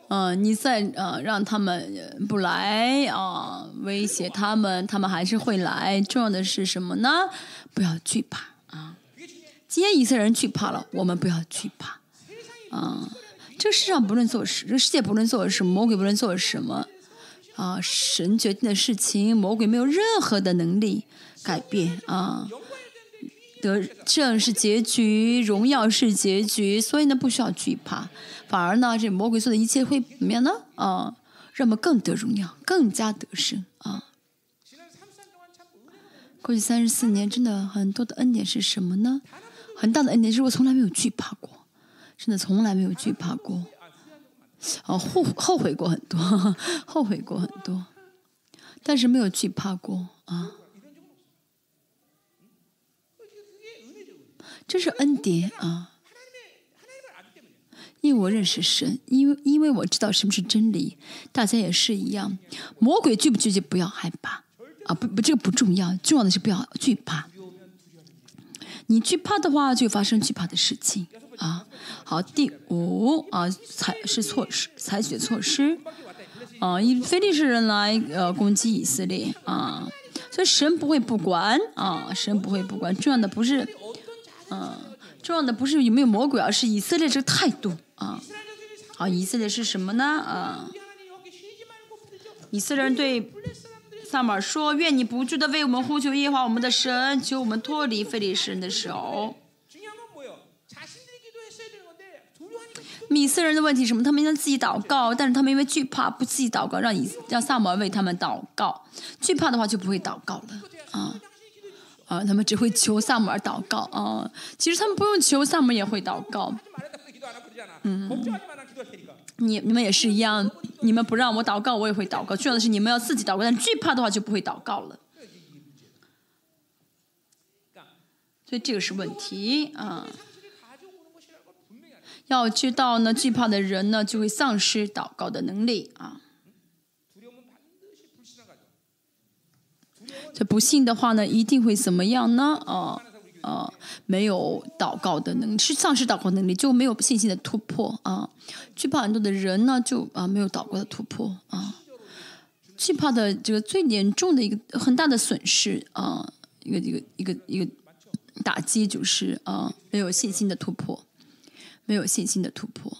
嗯，你再呃，让他们不来啊，威胁他们，他们还是会来。重要的是什么呢？不要惧怕啊。今天以色列人惧怕了，我们不要惧怕。啊，这世上不论做什，这个世界不论做什么，魔鬼不论做什么。啊，神决定的事情，魔鬼没有任何的能力改变。啊，得正是结局，荣耀是结局。所以呢，不需要惧怕。反而呢这魔鬼做的一切会怎么样呢？啊让我们更得荣耀更加得胜啊。过去三十四年真的很多的恩典是什么呢？很大的恩典是我从来没有惧怕过真的从来没有惧怕过。啊后后悔过很多 后悔过很多但是没有惧怕过啊。这是恩典啊因为我认识神，因为因为我知道什么是真理，大家也是一样。魔鬼惧不惧就不要害怕啊！不不，这个不重要，重要的是不要惧怕。你惧怕的话，就发生惧怕的事情啊。好，第五啊，采是措施，采取措施啊，以非利士人来呃攻击以色列啊，所以神不会不管啊，神不会不管。重要的不是嗯，重要的不是有没有魔鬼，而是以色列这个态度。啊，好，以色列是什么呢？啊，以色列人对撒母耳说：“愿你不住的为我们呼求耶和华我们的神，求我们脱离非利士人的手。”米色人的问题是什么？他们应该自己祷告，但是他们因为惧怕，不自己祷告，让以让撒母耳为他们祷告。惧怕的话就不会祷告了啊啊！他们只会求撒母耳祷告啊。其实他们不用求，撒母耳也会祷告。嗯，你你们也是一样，你们不让我祷告，我也会祷告。重要的是你们要自己祷告，但惧怕的话就不会祷告了。所以这个是问题啊。要知道呢，惧怕的人呢就会丧失祷告的能力啊。这不信的话呢，一定会怎么样呢？啊。呃，没有祷告的能力，是丧失祷告能力，就没有信心的突破啊。惧怕很多的人呢，就啊没有祷告的突破啊。惧怕的这个最严重的一个很大的损失啊，一个一个一个一个打击就是啊，没有信心的突破，没有信心的突破。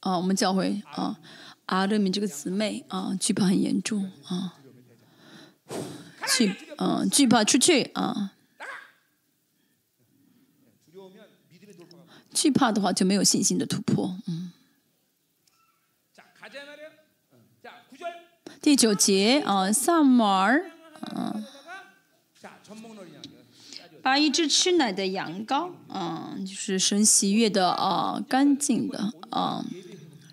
啊，我们教会啊，阿勒米这个姊妹啊，惧怕很严重啊。去，嗯，惧怕出去啊！惧怕的话就没有信心的突破，嗯。第九节啊，萨摩尔，嗯，把一只吃奶的羊羔，嗯，就是神喜悦的啊，干净的啊，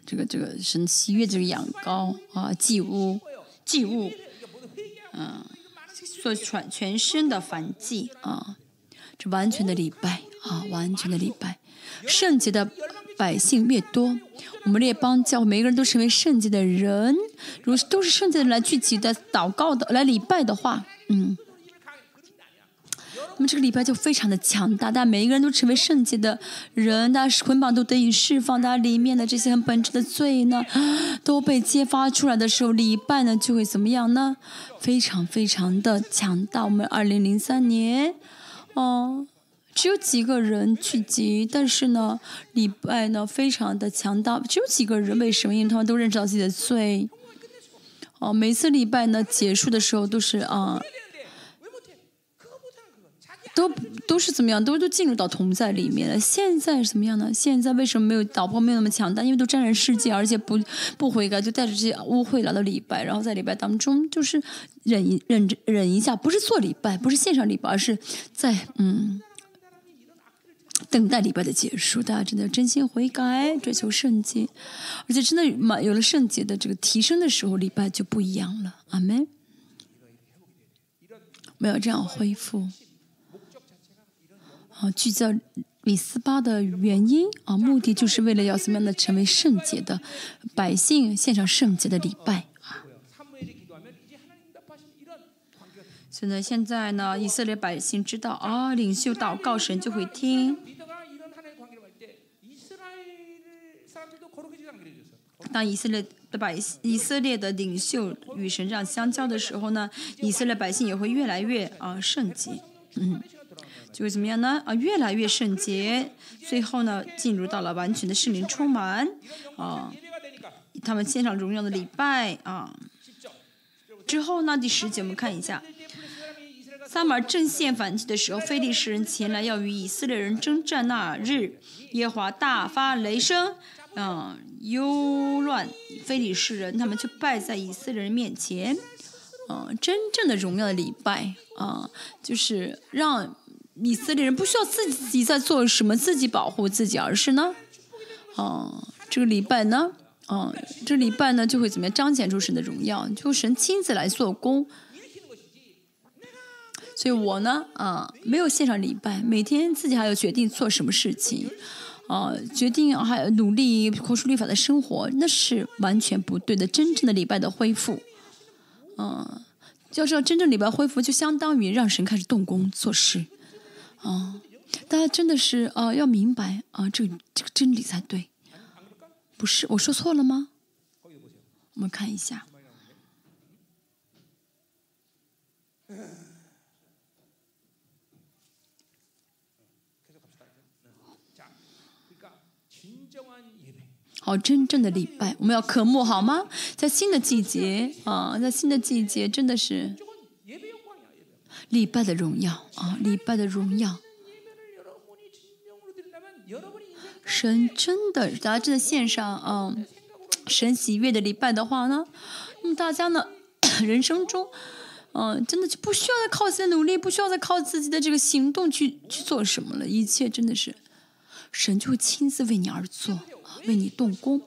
这个这个神喜悦这个羊羔啊，祭物，祭物。嗯，做全全身的反击啊，这完全的礼拜啊，完全的礼拜。圣洁的百姓越多，我们列邦教每个人都成为圣洁的人。如果都是圣洁的来聚集的祷告的来礼拜的话，嗯。那么这个礼拜就非常的强大，大家每一个人都成为圣洁的人，大家捆绑都得以释放，大家里面的这些很本质的罪呢，都被揭发出来的时候，礼拜呢就会怎么样呢？非常非常的强大。我们二零零三年，哦，只有几个人聚集，但是呢，礼拜呢非常的强大，只有几个人，为什么？因为他们都认识到自己的罪。哦，每次礼拜呢结束的时候都是啊。都都是怎么样？都都进入到同在里面了。现在怎么样呢？现在为什么没有老婆没有那么强大？因为都沾染世界，而且不不悔改，就带着这些污秽来到礼拜，然后在礼拜当中就是忍一忍忍一下，不是做礼拜，不是线上礼拜，而是在嗯等待礼拜的结束。大家真的真心悔改，追求圣洁，而且真的满有了圣洁的这个提升的时候，礼拜就不一样了。阿门。没有这样恢复。啊，聚焦米斯巴的原因啊，目的就是为了要怎么样的成为圣洁的百姓，献上圣洁的礼拜啊。所以呢，现在呢，以色列百姓知道啊，领袖祷告神就会听。当以色列的百以色列的领袖与神这样相交的时候呢，以色列百姓也会越来越啊圣洁，嗯。就会怎么样呢？啊，越来越圣洁，最后呢，进入到了完全的圣灵充满，啊，他们献上荣耀的礼拜啊。之后呢，第十节我们看一下，撒马正线反击的时候，非利士人前来要与以色列人征战那日，耶华大发雷声，嗯，忧乱非利士人，他们就败在以色列人面前，嗯，真正的荣耀的礼拜啊，就是让。以色列人不需要自己在做什么，自己保护自己，而是呢，哦，这个礼拜呢，哦，这礼拜呢就会怎么样彰显出神的荣耀，就神亲自来做工。所以我呢，啊，没有线上礼拜，每天自己还要决定做什么事情，啊，决定还要努力活出律法的生活，那是完全不对的。真正的礼拜的恢复，嗯，要知道真正礼拜恢复，就相当于让神开始动工做事，啊，大家真的是啊，要明白啊，这个这个真理才对。不是，我说错了吗？我们看一下。好，真正的礼拜，我们要渴慕好吗？在新的季节啊，在新的季节，真的是。礼拜的荣耀啊礼拜的荣耀。神真的杂志的线上嗯神喜悦的礼拜的话呢那么大家呢 人生中嗯真的就不需要再靠自己的努力不需要再靠自己的这个行动去去做什么了一切真的是神就亲自为你而做为你动工。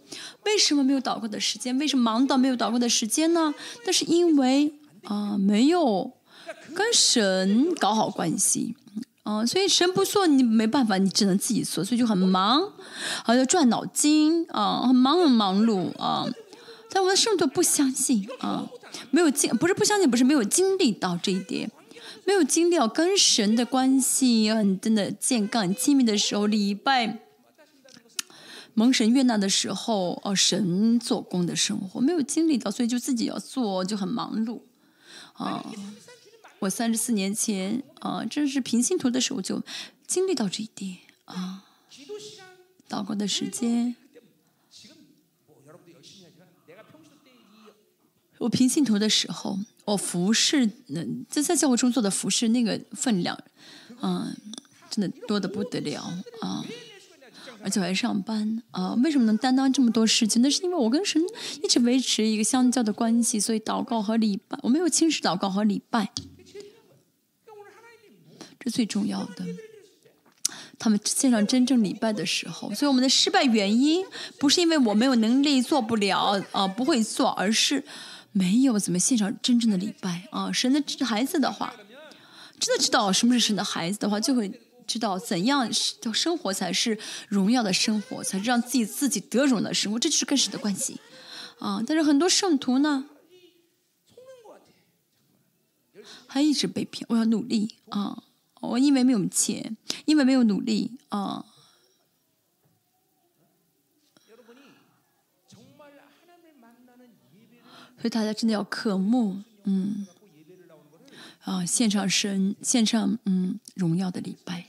为什么没有祷告的时间？为什么忙到没有祷告的时间呢？那是因为啊没有跟神搞好关系。啊、所以神不做，你没办法，你只能自己做，所以就很忙，还，要转脑筋啊，很忙很忙碌啊。但我们的圣徒不相信啊，没有经，不是不相信，不是没有经历到这一点，没有经历到跟神的关系很真的健康、很亲密的时候，礼拜蒙神悦纳的时候，哦，神做工的生活没有经历到，所以就自己要做，就很忙碌啊。我三十四年前啊，正是平信徒的时候就经历到这一点啊。祷告的时间，我平信徒的时候，我服侍，嗯，在在教会中做的服侍那个分量，嗯、啊，真的多的不得了啊。而且我还上班啊！为什么能担当这么多事情？那是因为我跟神一直维持一个相交的关系，所以祷告和礼拜，我没有轻视祷告和礼拜。这最重要的，他们献上真正礼拜的时候，所以我们的失败原因不是因为我没有能力做不了，啊，不会做，而是没有怎么献上真正的礼拜，啊，神的孩子的话，真的知道什么是神的孩子的话，就会知道怎样叫，生活才是荣耀的生活，才让自己自己得荣的生活，这就是跟神的关系。啊，但是很多圣徒呢。还一直被骗，我要努力。啊。我因为没有钱，因为没有努力，啊。所以大家真的要渴慕，嗯，啊，献上神，献上嗯荣耀的礼拜，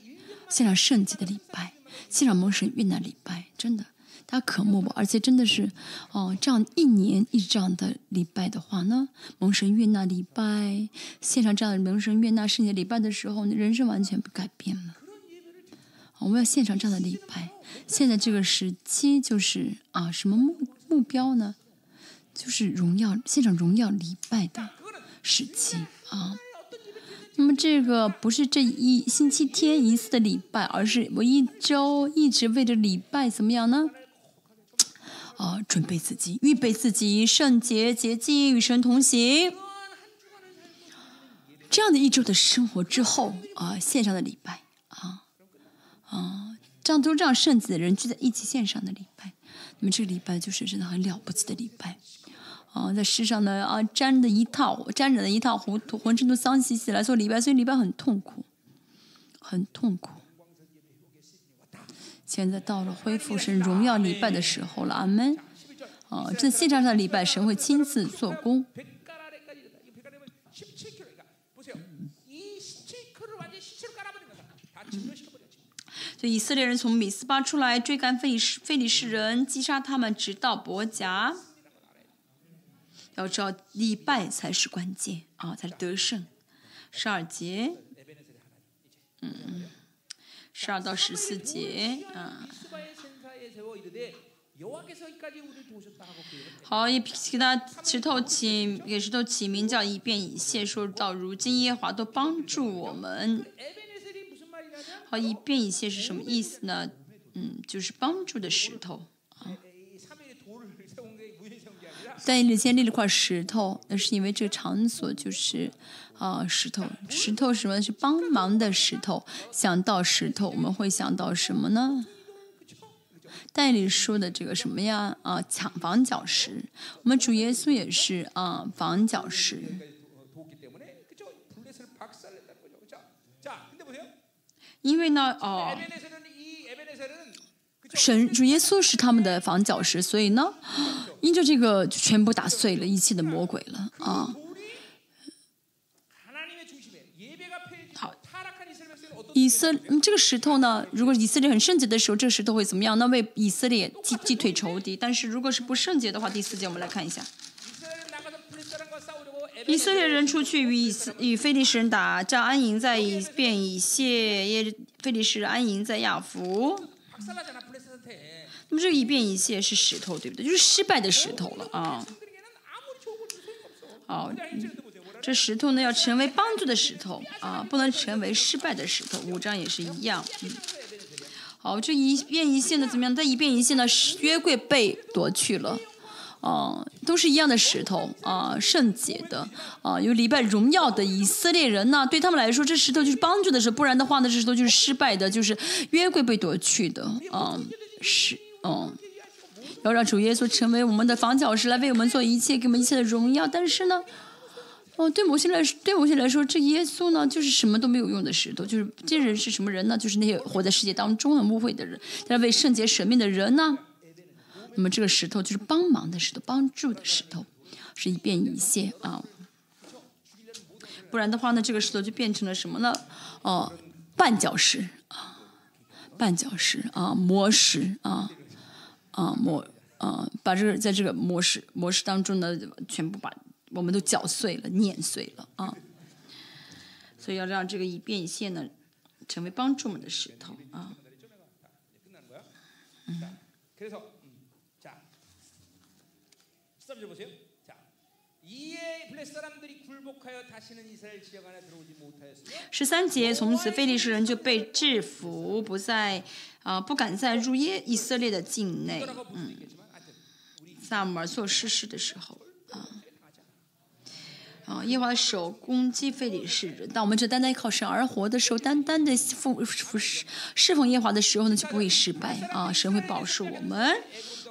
献上圣洁的礼拜，献上蒙神运的礼拜，真的。大家渴慕吧。而且真的是，哦，这样一年一直这样的礼拜的话呢，蒙神悦纳礼拜，献上这样的蒙神悦纳圣洁礼拜的时候，你人生完全不改变了。我们要献上这样的礼拜。现在这个时期就是啊，什么目目标呢？就是荣耀献上荣耀礼拜的时期啊。那么这个不是这一星期天一次的礼拜，而是我一周一直为着礼拜怎么样呢？啊，准备自己，预备自己，圣洁洁净，与神同行。这样的一周的生活之后啊，线上的礼拜啊啊，这样都这样圣子的人聚在一起线上的礼拜，那么这个礼拜就是真的很了不起的礼拜。啊，在世上呢啊，沾的一套沾染的一塌糊涂，浑身都脏兮兮来做礼拜，所以礼拜很痛苦，很痛苦。现在到了恢复神荣耀礼拜的时候了，阿门。啊，这现场上的礼拜，神会亲自做工。所以以色列人从米斯巴出来追赶非利士非利士人，击杀他们，直到伯甲。要知道，礼拜才是关键啊，才是得胜。十二节，嗯。十二到十四节，
嗯。
好，伊给他石头起，给石头起名叫伊便以谢，说到如今耶华都帮助我们。好，伊便以谢是什么意思呢？嗯，就是帮助的石头啊。在里先立了块石头，那是因为这场所就是。啊石头石头什么？是帮忙的石头想到石头我们会想到什么呢？代理说的这个什么呀？啊抢房角石。我们主耶稣也是啊房角石。因为呢哦神主耶稣是他们的房角石所以呢因着这个全部打碎了一切的魔鬼了啊。以色、这个石头呢，如果以色列很圣洁的时候，这个石头会怎么样？那为以色列击击退仇敌。但是如果是不圣洁的话，第四节我们来看一下。以色列人出去与以色与非利士人打，叫安营在以便以谢耶非利士人安营在亚
福。
那么这个以便以谢是石头，对不对？就是失败的石头了啊。
好、
这石头呢要成为帮助的石头啊，不能成为失败的石头。五章也是一样，嗯。好，这一遍一线的怎么样？再一遍一线的约柜被夺去了，啊，都是一样的石头啊，圣洁的啊，有礼拜荣耀的以色列人呢、对他们来说，这石头就是帮助的石头，不然的话呢，这石头就是失败的，就是约柜被夺去的啊，是，嗯、啊，要让主耶稣成为我们的房角石，来为我们做一切，给我们一切的荣耀。但是呢，哦，对某些来说，对某些来说，这耶稣呢，就是什么都没有用的石头。就是这些人是什么人呢？就是那些活在世界当中的污秽的人，但是为圣洁舍命的人呢。那么这个石头就是帮忙的石头，帮助的石头，是一变一谢啊。不然的话呢，这个石头就变成了什么呢？哦、绊脚石啊，绊脚石啊，磨石啊，啊磨啊，把这个在这个磨石磨石当中呢，全部把我们都搅碎了、碾碎了啊。所以要让这个以变现呢，成为帮助我们的石头啊。十三节，从此非利士人就被制服，不再啊、不敢再入耶以色列的境内。
嗯，
萨摩尔做诗事的时候啊。啊，耶华的手攻击非利士人。当我们这单单靠神而活的时候，单单的奉服侍侍奉耶华的时候呢，就不会失败啊！神会保守我们。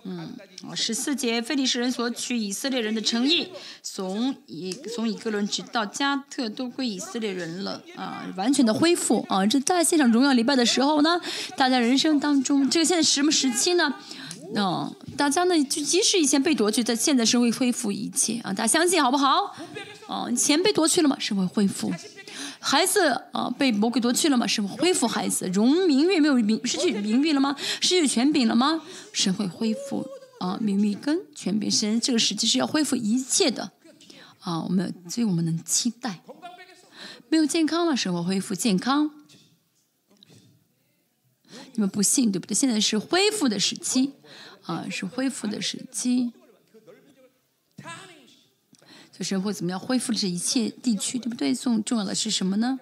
嗯，啊，十四节，非利士人所取以色列人的诚意，从以从以哥伦直到加特都归以色列人了啊，完全的恢复啊！这在现场荣耀礼拜的时候呢，大家人生当中，这个现在什么时期呢？嗯，大家呢，就即使以前被夺去，在现在是会恢复一切啊！大家相信好不好？啊，钱被夺去了吗？是会恢复。孩子啊，被魔鬼夺去了吗？神会恢复孩子。荣名誉没有名，失去名誉了吗？失去权柄了吗？神会恢复啊，名誉跟权柄。神这个时期是要恢复一切的啊。我们所以我们能期待，没有健康的时候恢复健康。你们不信对不对？现在是恢复的时期啊，是恢复的时期。神会怎么样恢复这一切地区对不对？重重要的是什么呢？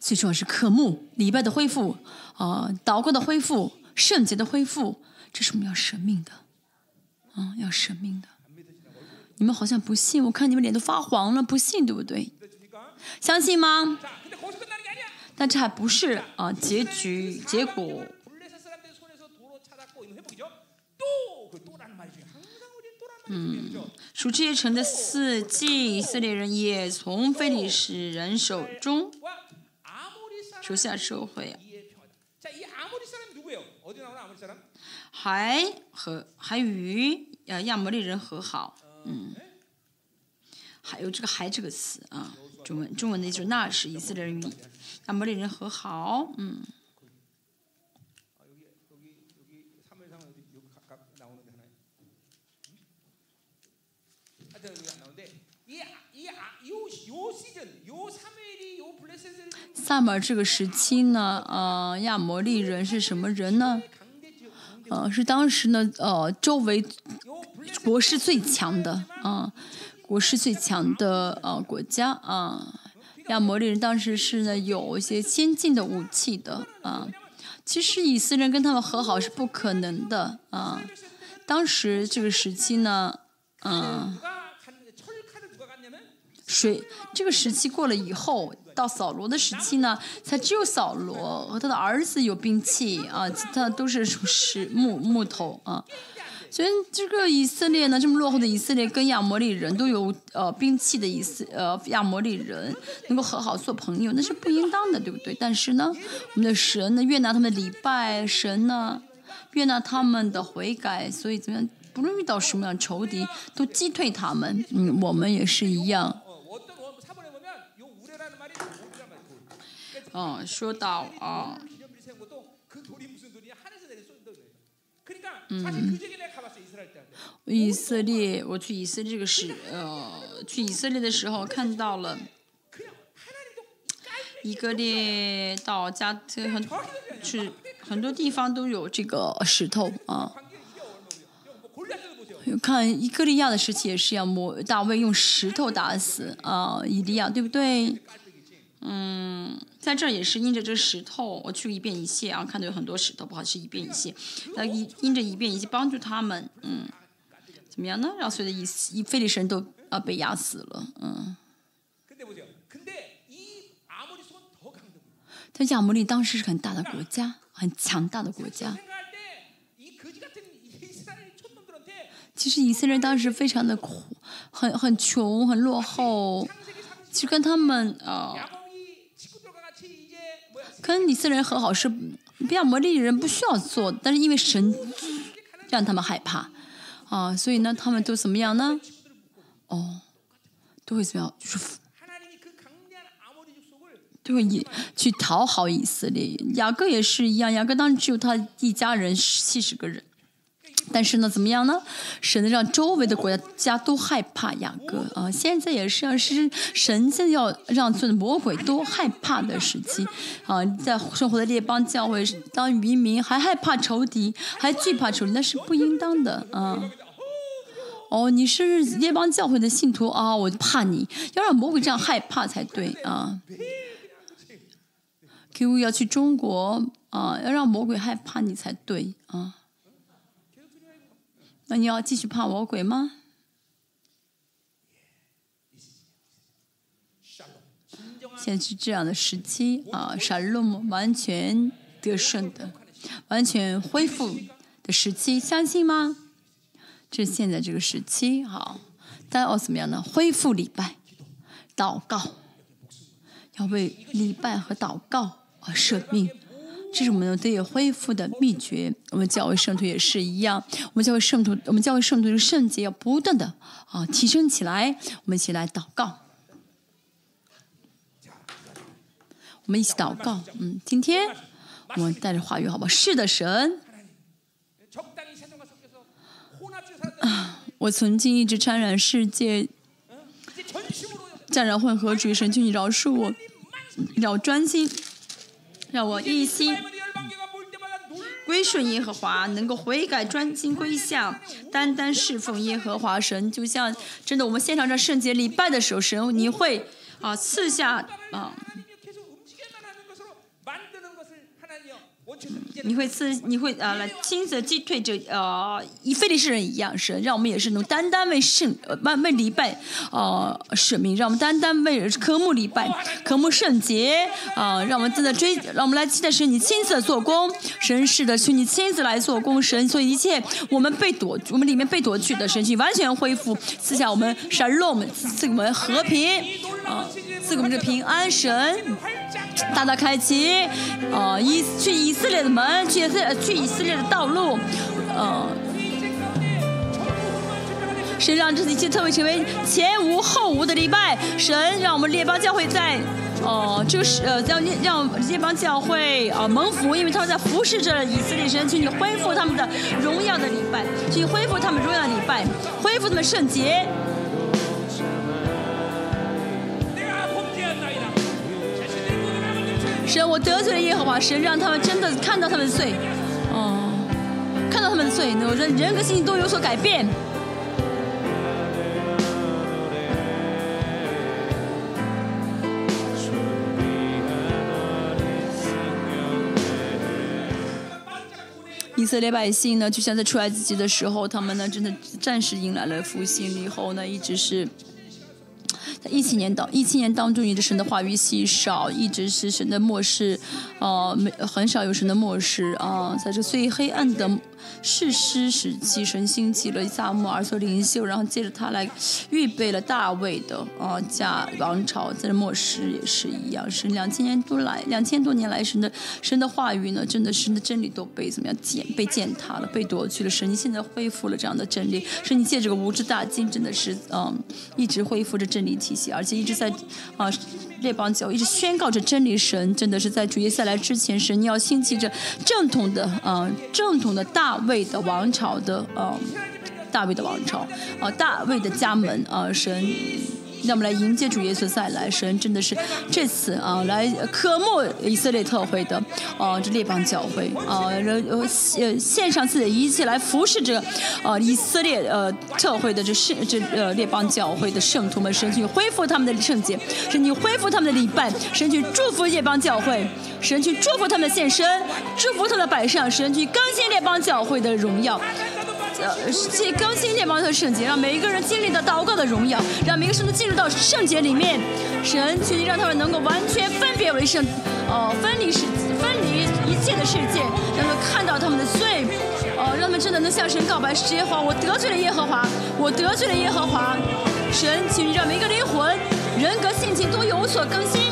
最重要是科目礼拜的恢复啊祷告的恢复圣洁的恢复这是我们要舍命的要舍命的。你们好像不信我看你们脸都发黄了不信对不对？相信吗？但这还不是啊结局结果。
嗯。
属这些城的四季以色列人也从非利士人手中收下收
获，
还和还与啊亚摩利人和好，嗯，还有这个还这个词啊，中文中文的意思，那是以色列人与亚摩利人和好，嗯。萨满这个时期呢呃亚摩利人是什么人呢？呃是当时呢呃周围国势最强的啊国势最强的呃国家啊亚摩利人当时是呢有一些先进的武器的啊其实以色列跟他们和好是不可能的啊当时这个时期呢嗯水这个时期过了以后到扫罗的时期呢，才只有扫罗和他的儿子有兵器啊，其他都是石木木头啊。所以这个以色列呢，这么落后的以色列跟亚摩利人都有呃兵器的以色呃亚摩利人能够和好做朋友，那是不应当的，对不对？但是呢，我们的神呢悦纳他们礼拜，神呢悦纳他们的悔改，所以怎么样？不论遇到什么样仇敌，都击退他们。嗯，我们也是一样。说到啊。
嗯，
以色列，我去以色列这个时，呃，去以色列的时候看到了，以色列到加特很，去很多地方都有这个石头啊。看以色列亚的时期也是要摸，大卫用石头打死啊，以利亚对不对？嗯在这儿也是因着这石头我去一遍一屑啊看到有很多石头不好是一遍一屑那因因着一遍一屑帮助他们嗯怎么样呢让所有的以以非利神都啊被压死了。嗯。但亚摩利当时是很大的国家很强大的国家。其实以色列当时非常的苦很很穷很落后。其实跟他们
啊
跟以色列人和好是比亚魔力的人不需要做，但是因为神让他们害怕啊，所以呢他们都怎么样呢？哦，都会怎么样？就是都会以去讨好以色列，雅各也是一样，雅各当时只有他一家人七十个人。但是呢，怎么样呢？神让周围的国家家都害怕雅各啊！现在也是啊，是神现在要让所有的魔鬼都害怕的时期啊！在生活的列邦教会当渔民，还害怕仇敌，还惧怕仇敌，那是不应当的啊！哦，你是列邦教会的信徒啊，我就怕你，要让魔鬼这样害怕才对啊！给我要去中国啊，要让魔鬼害怕你才对啊。那你要继续怕魔鬼吗？现在是这样的时期啊，沙鲁姆完全得胜的，完全恢复的时期，相信吗？这现在这个时期，好，但要怎么样呢？恢复礼拜、祷告，要为礼拜和祷告而舍命。这是我们得以恢复的秘诀。我们教会圣徒也是一样，我们教会圣徒，我们教会圣徒的圣洁要不断的啊提升起来。我们一起来祷告，我们一起祷告。嗯，今天我们带着话语，好不好？是的，神。我曾经一直沾染世界，沾染混合主义神，求你饶恕我，你要专心。让我一心归顺耶和华，能够悔改、专心归向、单单侍奉耶和华神，就像真的，我们现场这圣洁礼拜的时候，神，你会啊赐下啊。你会赐，你会呃来亲自击退这呃以非利士人一样，神让我们也是能单单为圣呃为为礼拜呃使命，让我们单单为科目礼拜，科目圣洁啊、让我们真的追，让我们来期待神你亲自做工，神是的，求你亲自来做工，神，所以一切我们被夺，我们里面被夺去的神，请完全恢复，赐下我们神让我们赐给我们和平啊、赐给我们这平安神。大大开启，呃，以去以色列的门，去以色列去以色列的道路，呃，神让这一切特会成为前无后无的礼拜，神让我们列邦教会在。哦，就是呃，让让列邦教会啊、呃、蒙福，因为他们在服侍着以色列神，请你恢复他们的荣耀的礼拜，请你恢复他们荣耀的礼拜，恢复他们圣洁。神，我得罪了耶和华神，让他们真的看到他们的罪，哦，看到他们的罪，我人人格心情都有所改变。以色列百姓呢，就像在出埃及己的时候，他们呢，真的暂时迎来了复兴，以后呢，一直是。在一七年当一七年当中，一直神的话语稀少，一直是神的漠视，呃，没很少有神的漠视啊，在这最黑暗的。士师时期，神兴起了萨母尔做领袖，然后接着他来预备了大卫的啊家王朝，在末世也是一样，是两千年多来，两千多年来神的神的话语呢，真的神的真理都被怎么样践被践踏了，被夺去了。神现在恢复了这样的真理，神你借这个无知大金，真的是嗯一直恢复着真理体系，而且一直在啊。列邦教一直宣告着真理，神真的是在主耶稣来之前，神要兴起着正统的，嗯，正统的大卫的王朝的，嗯，大卫的王朝，啊，大卫的家门，啊，神。让我们来迎接主耶稣再来，神真的是这次啊，来渴慕以色列特会的啊，这列邦教会啊，呃呃献上自己的一切来服侍这个啊以色列呃特会的这圣这呃列邦教会的圣徒们，神去恢复他们的圣洁，神去恢复他们的礼拜，神去祝福列邦教会，神去祝福他们的献身，祝福他们的摆上，神去更新列邦教会的荣耀。呃，去更新列邦的圣洁，让每一个人经历到祷告的荣耀，让每个人都进入到圣洁里面。神，求你让他们能够完全分别为圣，哦，分离世，分离一切的世界，让他们看到他们的罪，哦，让他们真的能向神告白：耶和华，我得罪了耶和华，我得罪了耶和华。神，求你让每一个灵魂、人格、性情都有所更新。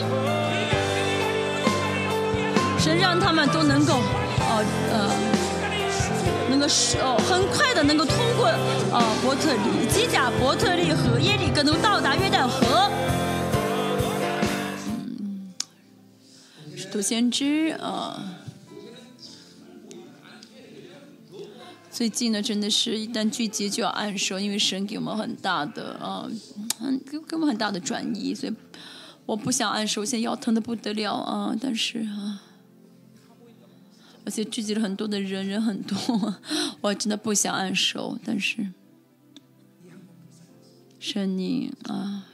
神，让他们都能够，哦，呃。能够是哦，很快的能够通过呃伯特利、基甲伯特利和耶利哥，能到达约旦河。嗯，使徒先知啊，最近呢真的是一旦聚集就要按手，因为神给我们很大的啊，很给给我们很大的转移，所以我不想按手，现在腰疼的不得了啊，但是啊。而且聚集了很多的人，人很多，我真的不想按手，但是神你啊，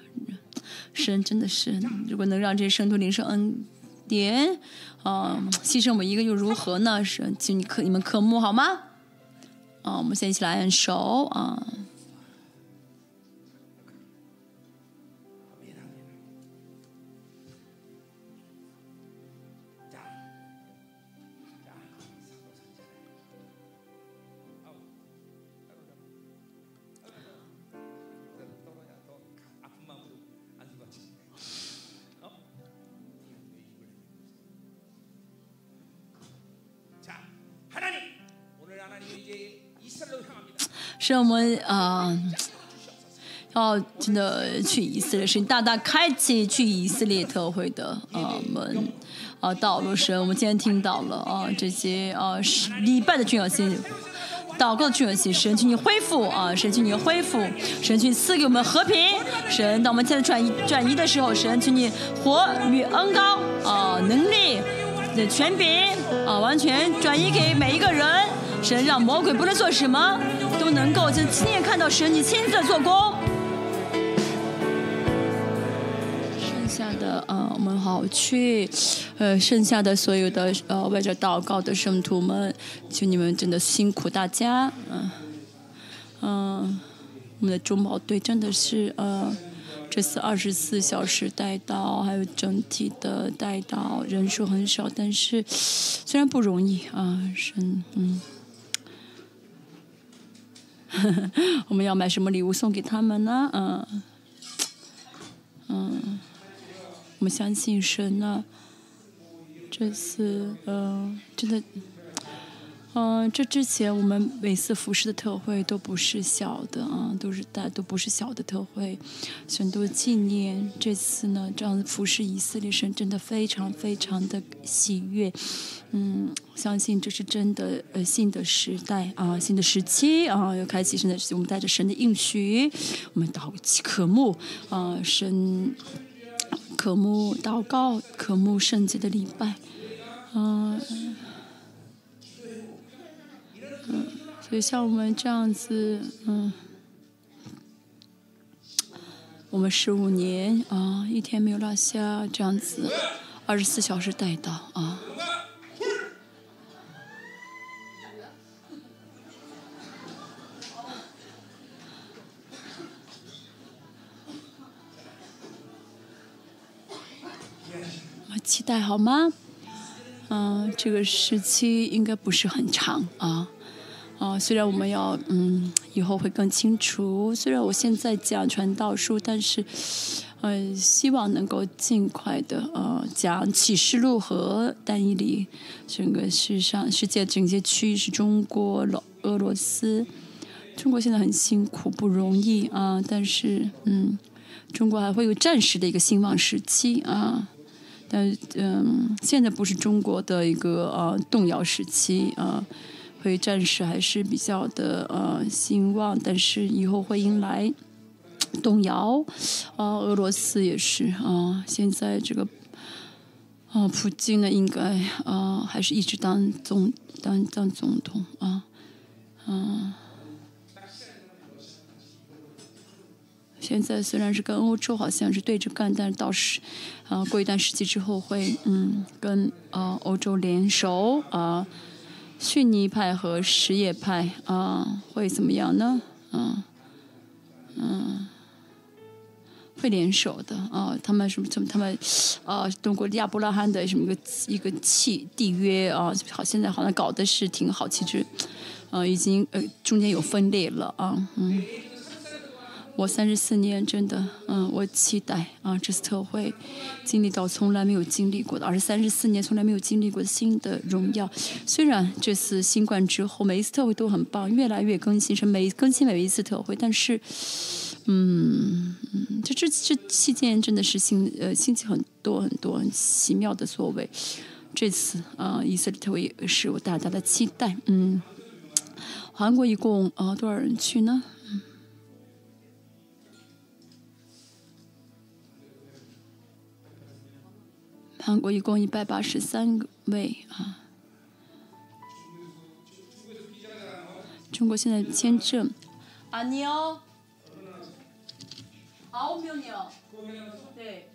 神真的是，如果能让这些圣徒领受恩典，啊，牺牲我们一个又如何呢？神，请你可你们科目好吗？啊，我们先一起来按手啊。是我们啊，要真的去以色列，是大大开启去以色列特会的啊门啊道路。神，我们今天听到了啊这些啊礼拜的重要性，祷告的重要性。神去你恢复啊，神去你恢复，神去赐给我们和平。神，当我们现在转移转移的时候，神去你活与恩高啊能力的权柄啊完全转移给每一个人。神让魔鬼不能做什么。都能够就亲眼看到神，你亲自做工。剩下的啊，我们好去，呃，剩下的所有的呃为着祷告的圣徒们，求你们真的辛苦大家，嗯嗯，我们的中保队真的是呃，这次二十四小时带到，还有整体的带到人数很少，但是 虽然不容易啊，神嗯。我们要买什么礼物送给他们呢？嗯，嗯，我们相信神呢。这次，嗯，真的。嗯，这之前我们每次服饰的特惠都不是小的啊，都是大，都不是小的特惠，很多纪念。这次呢，这样服饰以色列神真的非常非常的喜悦。嗯，相信这是真的，呃，新的时代啊，新的时期啊，要开启新的时期。我们带着神的应许，我们祷祈渴慕啊，神渴慕祷告，渴慕圣洁的礼拜，嗯。嗯，所以像我们这样子，嗯，我们十五年啊，一天没有落下，这样子，二十四小时待到啊，期待好吗？嗯，这个时期应该不是很长啊。虽然我们要嗯，以后会更清楚。虽然我现在讲传道书，但是，呃，希望能够尽快的呃讲启示录和但以理。整个世上世界整些区域是中国、俄俄罗斯。中国现在很辛苦，不容易啊。但是，嗯，中国还会有暂时的一个兴旺时期啊。但嗯，现在不是中国的一个呃动摇时期啊。会暂时还是比较的呃兴旺，但是以后会迎来动摇，啊，俄罗斯也是啊，现在这个啊，普京呢应该啊还是一直当总当当总统啊，嗯，现在虽然是跟欧洲好像是对着干，但是到时啊过一段时期之后会嗯跟啊欧洲联手啊。逊尼派和什叶派啊，会怎么样呢？嗯嗯，会联手的啊。他们什么？他们啊，通过亚伯拉罕的什么一个一个契缔约啊，好，现在好像搞的是挺好。其实，嗯，已经呃中间有分裂了啊，嗯。我三十四年，真的，嗯，我期待啊，这次特会经历到从来没有经历过的，而是三十四年从来没有经历过的新的荣耀。虽然这次新冠之后，每一次特会都很棒，越来越更新，是每更新每一次特会，但是，嗯，这这这期间真的是新呃新奇很多很多很奇妙的作为。这次啊，以色列特会也是我大大的期待。嗯，韩国一共啊多少人去呢？韩国一共一百八十三位啊！中国现在签证，啊你哦，好没有你哦，对，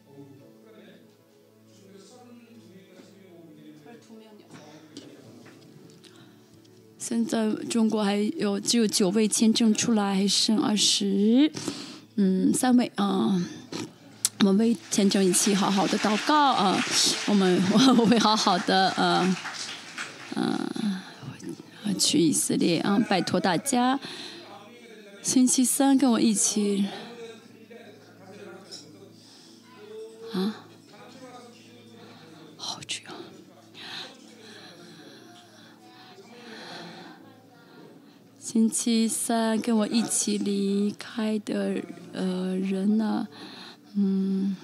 现在中国还有只有九位签证出来，还剩二十，嗯，三位啊。我们为签证一起好好的祷告啊！我们 我会好好的呃呃去以色列啊！拜托大家，星期三跟我一起啊！好重要。星期三跟我一起离开的呃人呢？嗯，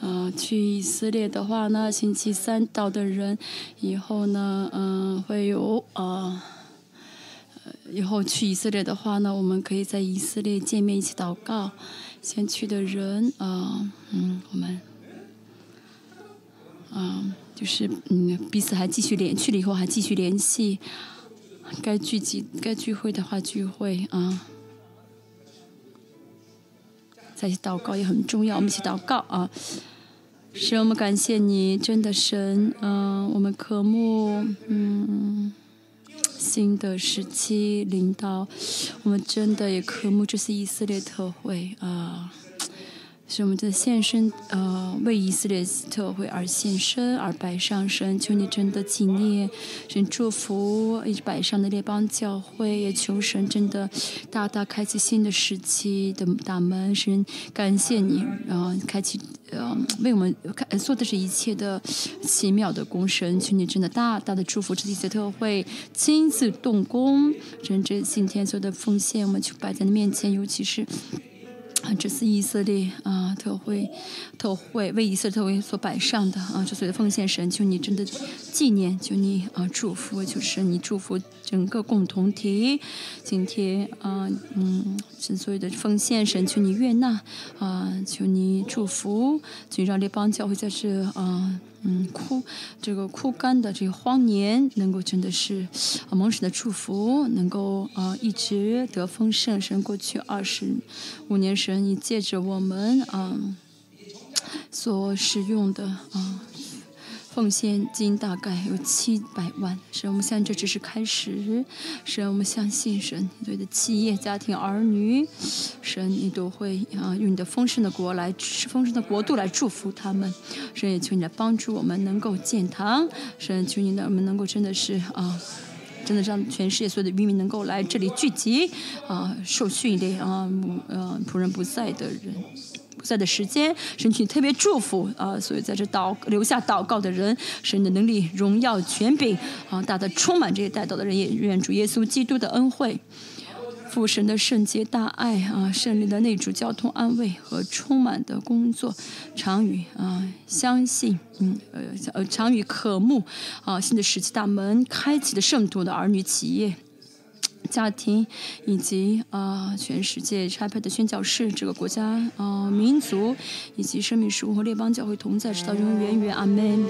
啊，去以色列的话呢，星期三到的人，以后呢，嗯，会有啊，以后去以色列的话呢，我们可以在以色列见面，一起祷告。先去的人啊，嗯，我们，啊，就是嗯，彼此还继续联，去了以后还继续联系，该聚集、该聚会的话聚会啊。在一起祷告也很重要，我们一起祷告啊！神，我们感谢你，真的神，嗯，我们渴慕，嗯，新的时期领导，我们真的也渴慕这次以色列特会啊。是我们的献身，呃，为以色列特会而献身而摆上神，求你真的纪念，神祝福一直摆上的列邦教会，也求神真的大大开启新的时期的大门，神感谢你，然后开启，呃，为我们开做的是一切的奇妙的功神，求你真的大大的祝福这次特会，亲自动工，真这今天所有的奉献，我们就摆在你面前，尤其是。啊，这是以色列啊，特会，特会为以色列特会所摆上的啊，这所谓的奉献神，求你真的纪念，求你啊祝福，就是你祝福整个共同体。今天啊，嗯，所有的奉献神，求你悦纳啊，求你祝福，求让这邦教会在这啊。嗯，枯这个枯干的这个荒年，能够真的是啊蒙神的祝福，能够啊一直得丰盛。神过去二十五年，神你借着我们啊所使用的啊奉献金大概有七百万，神，我们相信这只是开始，神，我们相信神，对的企业、家庭、儿女，神，你都会啊，用你的丰盛的国来，丰盛的国度来祝福他们，神也求你来帮助我们能够建堂，神，求你让我们能够真的是啊。真的让全世界所有的渔民能够来这里聚集，啊，受训练啊，呃，仆人不在的人。在的时间，神请特别祝福啊！所以在这祷留下祷告的人，神的能力、荣耀、权柄啊，大的充满这些带祷的人，也愿主耶稣基督的恩惠、父神的圣洁大爱啊，胜利的内主交通安慰和充满的工作，常与啊相信，嗯呃呃常与渴慕啊新的时期大门开启的圣徒的儿女企业。家庭以及啊，全世界差派的宣教士，这个国家啊，民族以及生命树和列邦教会同在，直到永远远。阿门。